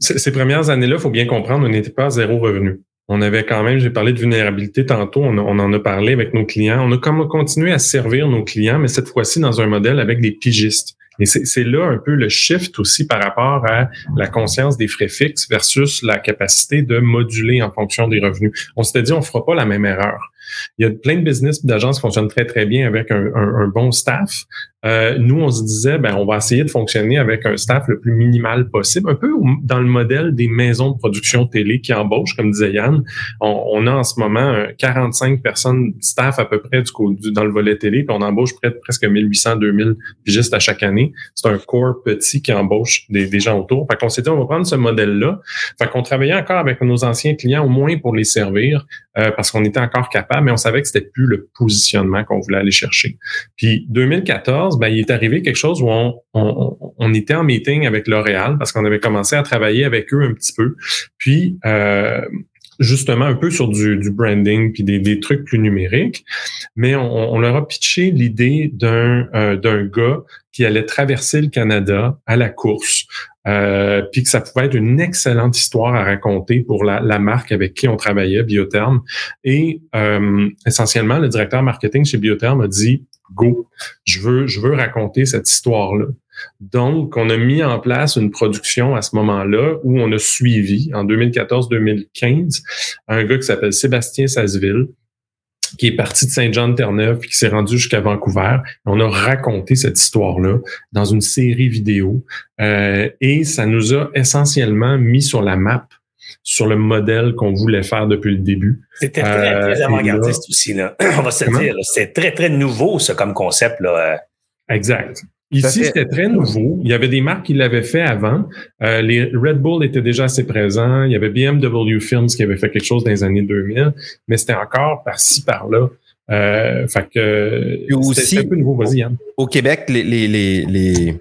D: ces premières années-là, il faut bien comprendre, on n'était pas à zéro revenu. On avait quand même, j'ai parlé de vulnérabilité tantôt, on, en a parlé avec nos clients. On a comme continué à servir nos clients, mais cette fois-ci dans un modèle avec des pigistes. Et c'est là un peu le shift aussi par rapport à la conscience des frais fixes versus la capacité de moduler en fonction des revenus. On s'était dit, on fera pas la même erreur. Il y a plein de business d'agences qui fonctionnent très, très bien avec un, un bon staff, euh, nous, on se disait, ben, on va essayer de fonctionner avec un staff le plus minimal possible, un peu dans le modèle des maisons de production télé qui embauchent, comme disait Yann. On, a en ce moment 45 personnes staff à peu près du, dans le volet télé, puis on embauche près de presque 1800, 2000 juste à chaque année. C'est un corps petit qui embauche des, des gens autour. Fait qu'on s'est dit, on va prendre ce modèle-là. Fait qu'on travaillait encore avec nos anciens clients, au moins pour les servir, euh, parce qu'on était encore capable, mais on savait que c'était plus le positionnement qu'on voulait aller chercher. Puis 2014, ben, il est arrivé quelque chose où on, était en meeting avec L'Oréal parce qu'on avait commencé à travailler avec eux un petit peu. Puis, euh, justement un peu sur du, branding puis des, trucs plus numériques, mais on, leur a pitché l'idée d'un euh, d'un gars qui allait traverser le Canada à la course, euh, puis que ça pouvait être une excellente histoire à raconter pour la, marque avec qui on travaillait, Biotherm. Et essentiellement, le directeur marketing chez Biotherm a dit go, je veux, je veux raconter cette histoire-là. Donc, on a mis en place une production à ce moment-là où on a suivi, en 2014-2015, un gars qui s'appelle Sébastien Sasseville, qui est parti de Saint-Jean-de-Terre-Neuve qui s'est rendu jusqu'à Vancouver. On a raconté cette histoire-là dans une série vidéo euh, et ça nous a essentiellement mis sur la map sur le modèle qu'on voulait faire depuis le début.
B: C'était très, très euh, avant-gardiste aussi. Là. On va se dire, c'est très, très nouveau, ça, comme concept. Là.
D: Exact. Ici, c'était très nouveau. Il y avait des marques qui l'avaient fait avant. Euh, les Red Bull étaient déjà assez présents. Il y avait BMW Films qui avait fait quelque chose dans les années 2000, mais c'était encore par-ci, par-là. Euh, fait que
C: aussi, un peu nouveau. Vas-y, Yann. Au Québec, les, les, les, les,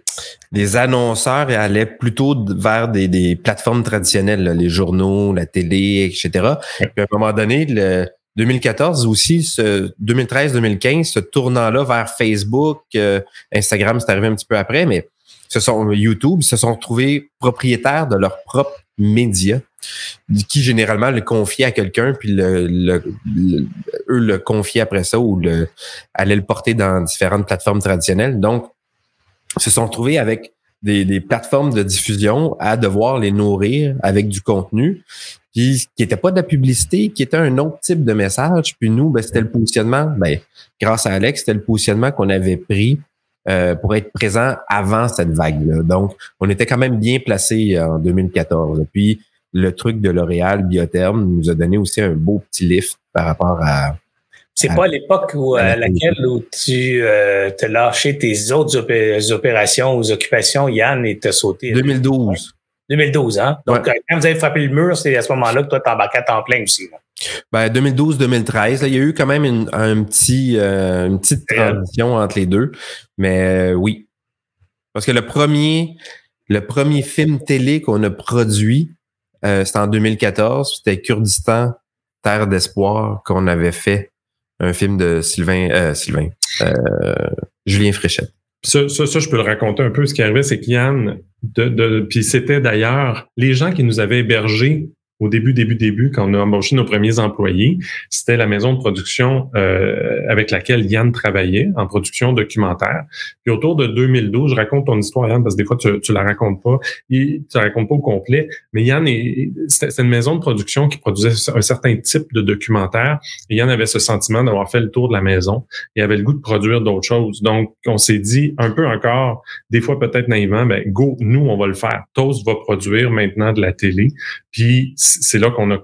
C: annonceurs allaient plutôt vers des, des plateformes traditionnelles, les journaux, la télé, etc. Puis à un moment donné, le 2014 aussi, ce 2013-2015, ce tournant-là vers Facebook, euh, Instagram, c'est arrivé un petit peu après, mais ce sont YouTube, se sont retrouvés propriétaires de leur propre média, qui généralement le confiait à quelqu'un, puis le, le, eux le confiaient après ça ou le, allaient le porter dans différentes plateformes traditionnelles. Donc, se sont retrouvés avec des, des plateformes de diffusion à devoir les nourrir avec du contenu puis qui n'était pas de la publicité, qui était un autre type de message. Puis nous, ben, c'était le positionnement, ben, grâce à Alex, c'était le positionnement qu'on avait pris euh, pour être présent avant cette vague-là. Donc, on était quand même bien placé en 2014. Puis le truc de L'Oréal Biotherme nous a donné aussi un beau petit lift par rapport à.
B: C'est pas l'époque où, à laquelle où tu euh, te lâché tes autres opérations ou occupations, Yann, et t'as sauté.
C: 2012.
B: 2012, hein? Donc, euh, quand vous avez frappé le mur, c'est à ce moment-là que toi, t'embarquais à temps plein aussi.
C: Ben, 2012-2013, il y a eu quand même une, un petit, euh, une petite transition entre les deux. Mais euh, oui. Parce que le premier, le premier film télé qu'on a produit, c'était en 2014. C'était Kurdistan, Terre d'espoir, qu'on avait fait. Un film de Sylvain, Sylvain, Julien Fréchette.
D: Ça, ça, ça, je peux le raconter un peu. Ce qui arrivait, c'est qu'Yann, de, de, puis c'était d'ailleurs les gens qui nous avaient hébergés au début, début, début, quand on a embauché nos premiers employés, c'était la maison de production euh, avec laquelle Yann travaillait en production documentaire. Puis autour de 2012, je raconte ton histoire, Yann, parce que des fois, tu, tu la racontes pas, tu la racontes pas au complet, mais Yann, c'était une maison de production qui produisait un certain type de documentaire, et Yann avait ce sentiment d'avoir fait le tour de la maison, et avait le goût de produire d'autres choses. Donc, on s'est dit, un peu encore, des fois peut-être naïvement, ben go, nous, on va le faire. Toast va produire maintenant de la télé, puis c'est là qu'on a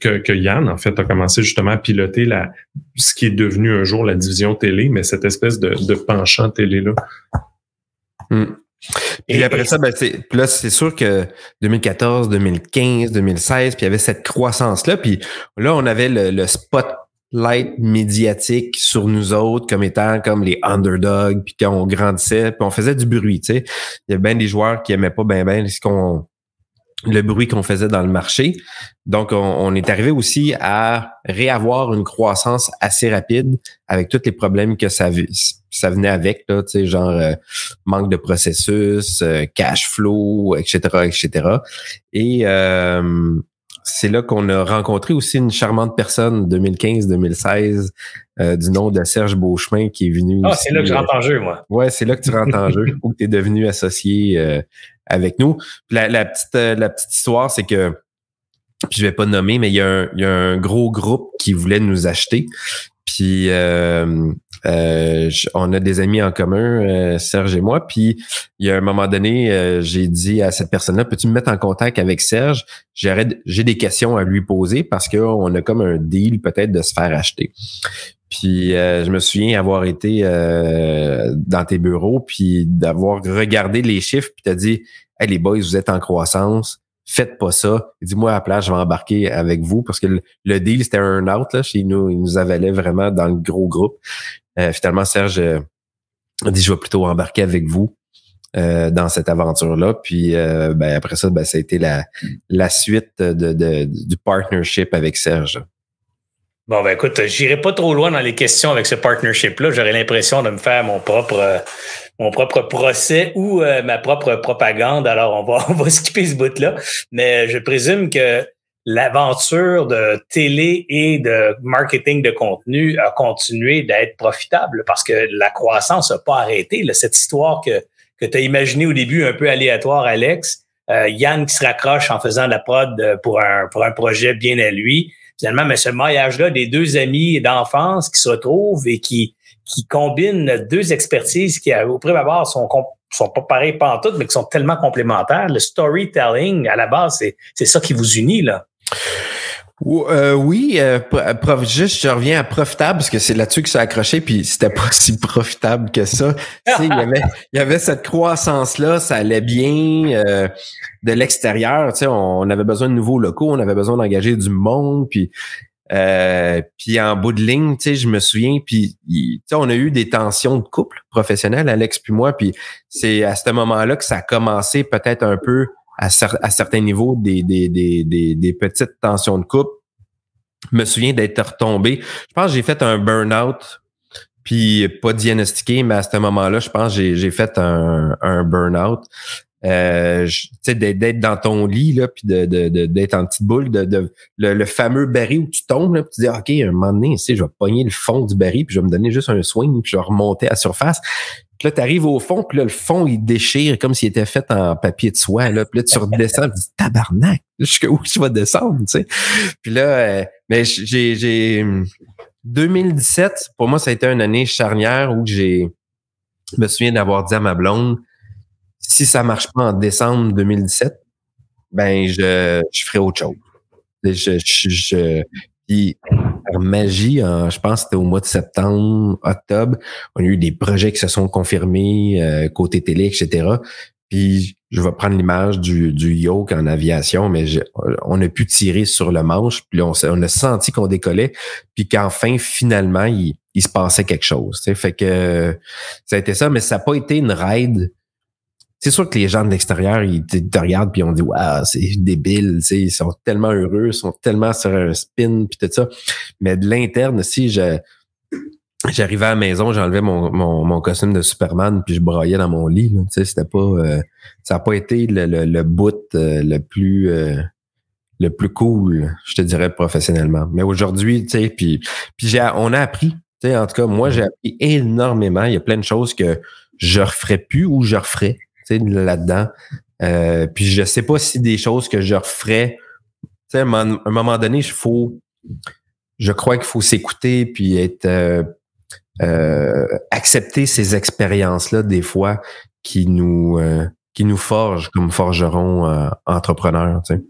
D: que, Yann, en fait, a commencé justement à piloter la, ce qui est devenu un jour la division télé, mais cette espèce de, penchant télé-là.
C: Hmm. Et après ça, ben, c'est, là, c'est sûr que 2014, 2015, 2016, puis il y avait cette croissance-là. Puis là, on avait le, le spotlight médiatique sur nous autres comme étant comme les underdogs, puis quand on grandissait, puis on faisait du bruit, tu sais. Il y a bien des joueurs qui aimaient pas bien ben ce qu'on le bruit qu'on faisait dans le marché. Donc, on, est arrivé aussi à réavoir une croissance assez rapide avec tous les problèmes que ça, ça venait avec, là, genre euh, manque de processus, euh, cash flow, etc., etc. Et euh, c'est là qu'on a rencontré aussi une charmante personne 2015-2016 du nom de Serge Beauchemin qui est venu.
B: Ah, c'est là que je rentre en jeu, moi.
C: Ouais, c'est là que tu rentres en jeu ou que tu es devenu associé avec nous. la, petite, euh, la petite histoire, c'est que, puis je vais pas nommer, mais il y, a un, il y a un gros groupe qui voulait nous acheter. Puis euh, euh, on a des amis en commun, Serge et moi. Puis il y a un moment donné, j'ai dit à cette personne-là, peux-tu me mettre en contact avec Serge? J'ai des questions à lui poser parce qu'on a comme un deal peut-être de se faire acheter. Puis euh, je me souviens avoir été euh, dans tes bureaux, puis d'avoir regardé les chiffres, puis t'as dit Hey les boys, vous êtes en croissance, faites pas ça. Dis-moi à la place, je vais embarquer avec vous parce que le, deal, c'était un out là, chez nous. Il nous avalait vraiment dans le gros groupe. Euh, finalement, Serge a dit Je vais plutôt embarquer avec vous. dans cette aventure-là. Puis ben, après ça, ben, ça a été la, la suite de, de, du partnership avec Serge.
B: Bon, ben écoute, j'irai pas trop loin dans les questions avec ce partnership-là. J'aurais l'impression de me faire mon propre mon propre procès ou euh, ma propre propagande. Alors, on va, on va skipper ce bout-là. Mais je présume que l'aventure de télé et de marketing de contenu a continué d'être profitable parce que la croissance n'a pas arrêté. Cette histoire que, que tu as imaginée au début un peu aléatoire, Alex, euh, Yann qui se raccroche en faisant la prod pour un, pour un projet bien à lui, finalement, mais ce maillage-là des deux amis d'enfance qui se retrouvent et qui, qui combinent deux expertises qui, au premier abord, sont, sont pas pareilles tout, mais qui sont tellement complémentaires. Le storytelling, à la base, c'est ça qui vous unit, là.
C: Euh, oui, euh, juste je reviens à profitable parce que c'est là-dessus que ça a accroché puis c'était pas si profitable que ça. il y avait il y avait cette croissance là, ça allait bien euh, de l'extérieur, tu on, avait besoin de nouveaux locaux, on avait besoin d'engager du monde puis euh, puis en bout de ligne, tu je me souviens, puis tu on a eu des tensions de couple professionnel, Alex puis moi, puis c'est à ce moment-là que ça a commencé peut-être un peu à, certains niveaux des, des, des, des, petites tensions de couple. Je me souviens d'être retombé. Je pense que j'ai fait un burn-out, puis pas diagnostiqué, mais à ce moment-là, je pense que j'ai fait un, un burn-out. Euh, d'être dans ton lit là puis de d'être en petite boule de, le, fameux baril où tu tombes là, puis tu dis ok un moment donné je vais pogner le fond du baril puis je vais me donner juste un swing puis je vais remonter à la surface Puis là, tu arrives au fond, puis là, le fond, il déchire comme s'il était fait en papier de soie. Là. Puis là, tu redescends, tu dis tabarnak, jusqu'où je vais descendre, tu sais? Puis là, euh, mais j'ai, j'ai 2017, pour moi, ça a été une année charnière où j'ai, je me souviens d'avoir dit à ma blonde, si ça marche pas en décembre 2017, ben je, je ferai autre chose. Je, je, je, par magie, je pense que c'était au mois de septembre, octobre, on a eu des projets qui se sont confirmés euh, côté télé, etc. Puis, je vais prendre l'image du, du yoke en aviation, mais on a pu tirer sur le manche, puis on, on a senti qu'on décollait, puis qu'enfin, finalement, il, il, se passait quelque chose. Fait que ça a été ça, mais ça n'a pas été une ride c'est sûr que les gens de l'extérieur, ils te, regardent puis on dit Waouh, c'est débile, ils sont tellement heureux, ils sont tellement sur un spin puis tout ça. Mais de l'interne, si je j'arrivais à la maison, j'enlevais mon, mon, costume de Superman puis je broyais dans mon lit. Tu sais, c'était pas euh, ça n'a pas été le, le, bout euh, le plus euh, le plus cool, je te dirais professionnellement. Mais aujourd'hui, tu sais, puis, puis j'ai, on a appris. Tu sais, en tout cas, moi, j'ai appris énormément. Il y a plein de choses que je referais plus ou je referais là-dedans. Euh, puis je sais pas si des choses que je referais. À un, moment donné, il faut. Je crois qu'il faut s'écouter puis être euh, euh, accepter ces expériences-là des fois qui nous qui nous forgent comme forgerons entrepreneurs. Tu sais.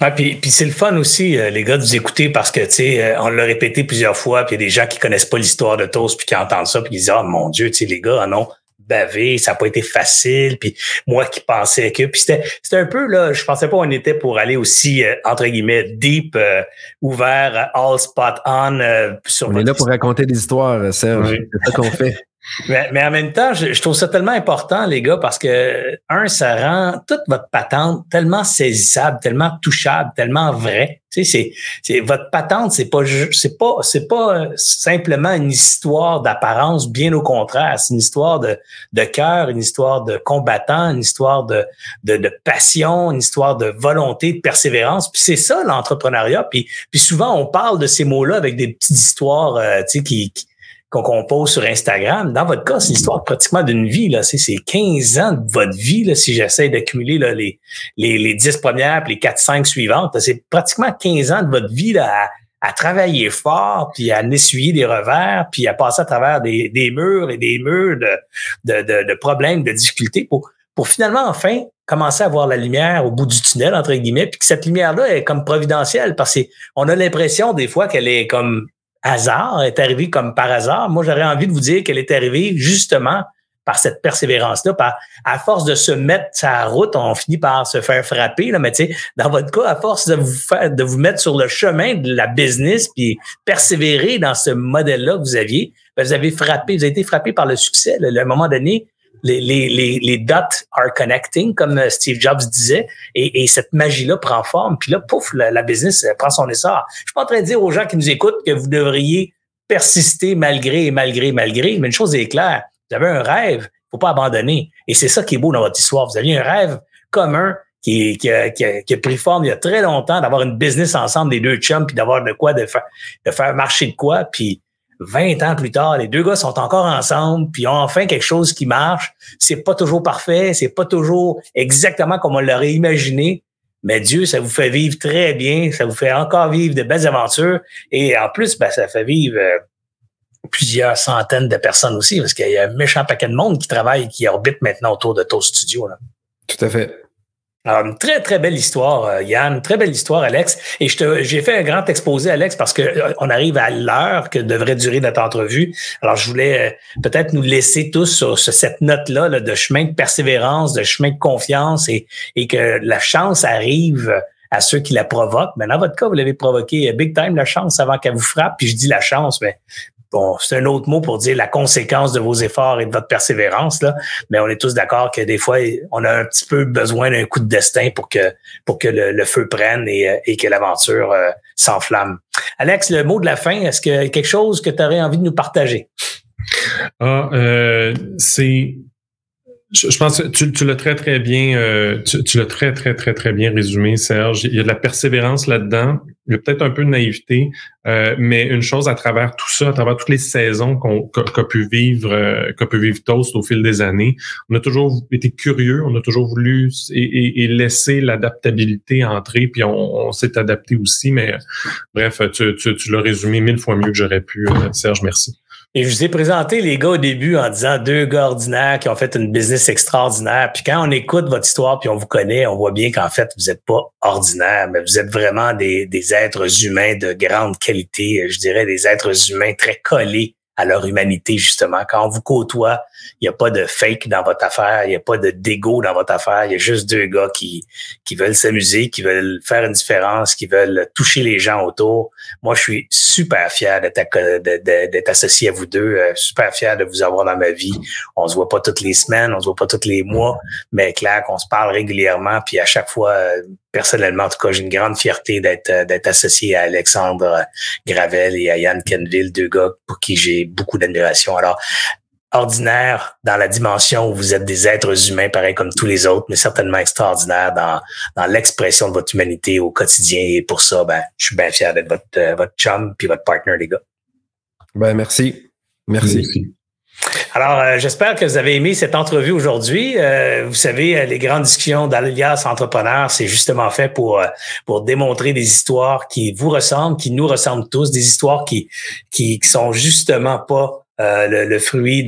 B: Ah, puis, puis c'est le fun aussi, les gars, de vous écouter parce que, tu sais, on l'a répété plusieurs fois, puis il y a des gens qui connaissent pas l'histoire de Toast puis qui entendent ça, puis ils disent, oh mon Dieu, tu sais, les gars, non, bavé, ça n'a pas été facile. Puis moi qui pensais que, puis c'était, c'était un peu là, je pensais pas qu'on était pour aller aussi euh, entre guillemets deep, euh, ouvert, all spot on. Euh,
C: sur on est là pour raconter des histoires, Serge. C'est ça qu'on fait.
B: Mais, mais, en même temps, je, trouve ça tellement important, les gars, parce que, un, ça rend toute votre patente tellement saisissable, tellement touchable, tellement vrai. Tu sais, c'est, votre patente, c'est pas, c'est pas, c'est pas simplement une histoire d'apparence, bien au contraire. C'est une histoire de, de cœur, une histoire de combattant, une histoire de, de, de, passion, une histoire de volonté, de persévérance. Puis c'est ça, l'entrepreneuriat. Puis, souvent, on parle de ces mots-là avec des petites histoires, euh, tu sais, qui qu'on compose sur Instagram. Dans votre cas, c'est l'histoire pratiquement d'une vie. Là. C'est, 15 ans de votre vie, là, si j'essaie d'accumuler les, les, les 10 premières puis les 4-5 suivantes. C'est pratiquement 15 ans de votre vie là, à, à, travailler fort, puis à essuyer des revers, puis à passer à travers des, des murs et des murs de, de, de, de problèmes, de difficultés pour, pour finalement enfin commencer à voir la lumière au bout du tunnel, entre guillemets, puis que cette lumière-là est comme providentielle, parce qu'on a l'impression des fois qu'elle est comme hasard, est arrivée comme par hasard. Moi, j'aurais envie de vous dire qu'elle est arrivée justement par cette persévérance-là, par à force de se mettre sa route, on finit par se faire frapper. Là, mais tu sais, dans votre cas, à force de vous faire, de vous mettre sur le chemin de la business, puis persévérer dans ce modèle-là que vous aviez, ben, vous avez frappé, vous avez été frappé par le succès. Là. À un moment donné, les, les, les, dots are connecting, comme euh, Steve Jobs disait, et, et cette magie-là prend forme. Puis là, pouf, la, la, business prend son essor. Je suis pas en train de dire aux gens qui nous écoutent que vous devriez persister malgré et malgré, malgré, mais une chose est claire, vous avez un rêve, faut pas abandonner. Et c'est ça qui est beau dans votre histoire. Vous aviez un rêve commun qui, qui, a, qui, a, qui, a, pris forme il y a très longtemps, d'avoir une business ensemble des deux chums, puis d'avoir de quoi, de faire, de faire marcher de quoi, puis 20 ans plus tard, les deux gars sont encore ensemble, puis ont enfin quelque chose qui marche. C'est pas toujours parfait, c'est pas toujours exactement comme on l'aurait imaginé, mais Dieu, ça vous fait vivre très bien, ça vous fait encore vivre de belles aventures, et en plus, ben, ça fait vivre euh, plusieurs centaines de personnes aussi, parce qu'il y a un méchant paquet de monde qui travaille, qui orbite maintenant autour de ton studio.
C: Tout à fait.
B: Alors, une très, très belle histoire, euh, Yann, très belle histoire, Alex. Et j'ai fait un grand exposé, Alex, parce que euh, on arrive à l'heure que devrait durer notre entrevue. Alors, je voulais euh, peut-être nous laisser tous sur, cette note-là de chemin de persévérance, de chemin de confiance et, et que la chance arrive à ceux qui la provoquent. Mais dans votre cas, vous l'avez provoqué big time, la chance, avant qu'elle vous frappe. Puis je dis la chance, mais bon, c'est un autre mot pour dire la conséquence de vos efforts et de votre persévérance, là. Mais on est tous d'accord que des fois, on a un petit peu besoin d'un coup de destin pour que, pour que le, feu prenne et, et que l'aventure euh, s'enflamme. Alex, le mot de la fin, est-ce que quelque chose que tu aurais envie de nous partager?
D: Ah, euh, c'est je, pense que tu, l'as très, très bien, euh, l'as très, très, très, très bien résumé, Serge. Il y a de la persévérance là-dedans. Il y a peut-être un peu de naïveté, euh, mais une chose à travers tout ça, à travers toutes les saisons qu'on qu'a pu vivre, euh, qu'a pu vivre Toast au fil des années, on a toujours été curieux, on a toujours voulu et, laisser l'adaptabilité entrer, puis on, s'est adapté aussi. Mais bref, tu, tu, tu l'as résumé mille fois mieux que j'aurais pu, Serge. Merci.
B: Et je vous ai présenté les gars au début en disant deux gars ordinaires qui ont fait une business extraordinaire. Puis quand on écoute votre histoire puis on vous connaît, on voit bien qu'en fait, vous n'êtes pas ordinaire, mais vous êtes vraiment des, des êtres humains de grande qualité. Je dirais des êtres humains très collés à leur humanité, justement. Quand on vous côtoie, il n'y a pas de fake dans votre affaire, il n'y a pas de dégo dans votre affaire. Il y a juste deux gars qui, qui veulent s'amuser, qui veulent faire une différence, qui veulent toucher les gens autour. Moi, je suis super fier d'être associé à vous deux, euh, super fier de vous avoir dans ma vie. On se voit pas toutes les semaines, on se voit pas tous les mois, mais clair qu'on se parle régulièrement, puis à chaque fois, euh, personnellement, en tout cas, j'ai une grande fierté d'être euh, d'être associé à Alexandre Gravel et à Yann Kenville, deux gars pour qui j'ai beaucoup d'admiration. Alors, ordinaire dans la dimension où vous êtes des êtres humains pareils comme tous les autres, mais certainement extraordinaire dans, dans l'expression de votre humanité au quotidien. Et pour ça, ben, je suis bien fier d'être votre, euh, votre chum puis votre partner, les gars.
C: Ben, merci. Merci.
B: Alors, euh, j'espère que vous avez aimé cette entrevue aujourd'hui. Euh, vous savez, les grandes discussions d'Alias Entrepreneurs, c'est justement fait pour pour démontrer des histoires qui vous ressemblent, qui nous ressemblent tous, des histoires qui qui, sont justement pas euh, le, fruit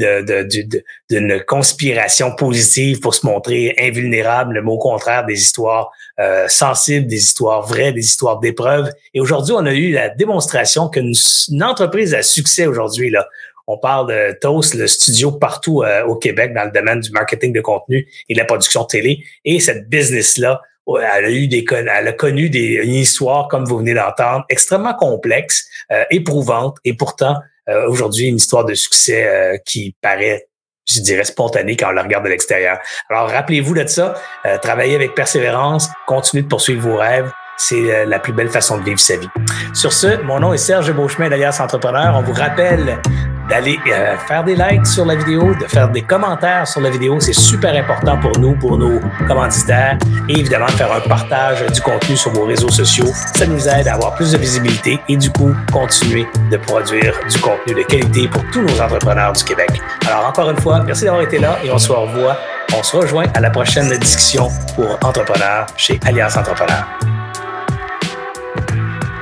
B: d'une conspiration positive pour se montrer invulnérable, mais au contraire des histoires euh, sensibles, des histoires vraies, des histoires d'épreuves. Et aujourd'hui, on a eu la démonstration qu'une une entreprise à succès aujourd'hui, là, on parle de Toast, le studio partout euh, au Québec dans le domaine du marketing de contenu et de la production télé. Et cette business-là, elle a eu des elle a connu des, une histoire, comme vous venez d'entendre, extrêmement complexe, éprouvante, et pourtant euh, aujourd'hui une histoire de succès euh, qui paraît je dirais spontanée quand on la regarde de l'extérieur. Alors rappelez-vous de ça, euh, travaillez avec persévérance, continuez de poursuivre vos rêves, c'est la plus belle façon de vivre sa vie. Sur ce, mon nom est Serge Beauchemin d'Alias Entrepreneur. On vous rappelle d'aller euh, faire des likes sur la vidéo, de faire des commentaires sur la vidéo. C'est super important pour nous, pour nos commanditaires. Et évidemment, de faire un partage du contenu sur vos réseaux sociaux. Ça nous aide à avoir plus de visibilité et du coup, continuer de produire du contenu de qualité pour tous nos entrepreneurs du Québec. Alors, encore une fois, merci d'avoir été là et on se revoit. On se rejoint à la prochaine discussion pour entrepreneurs chez Alliance Entrepreneurs.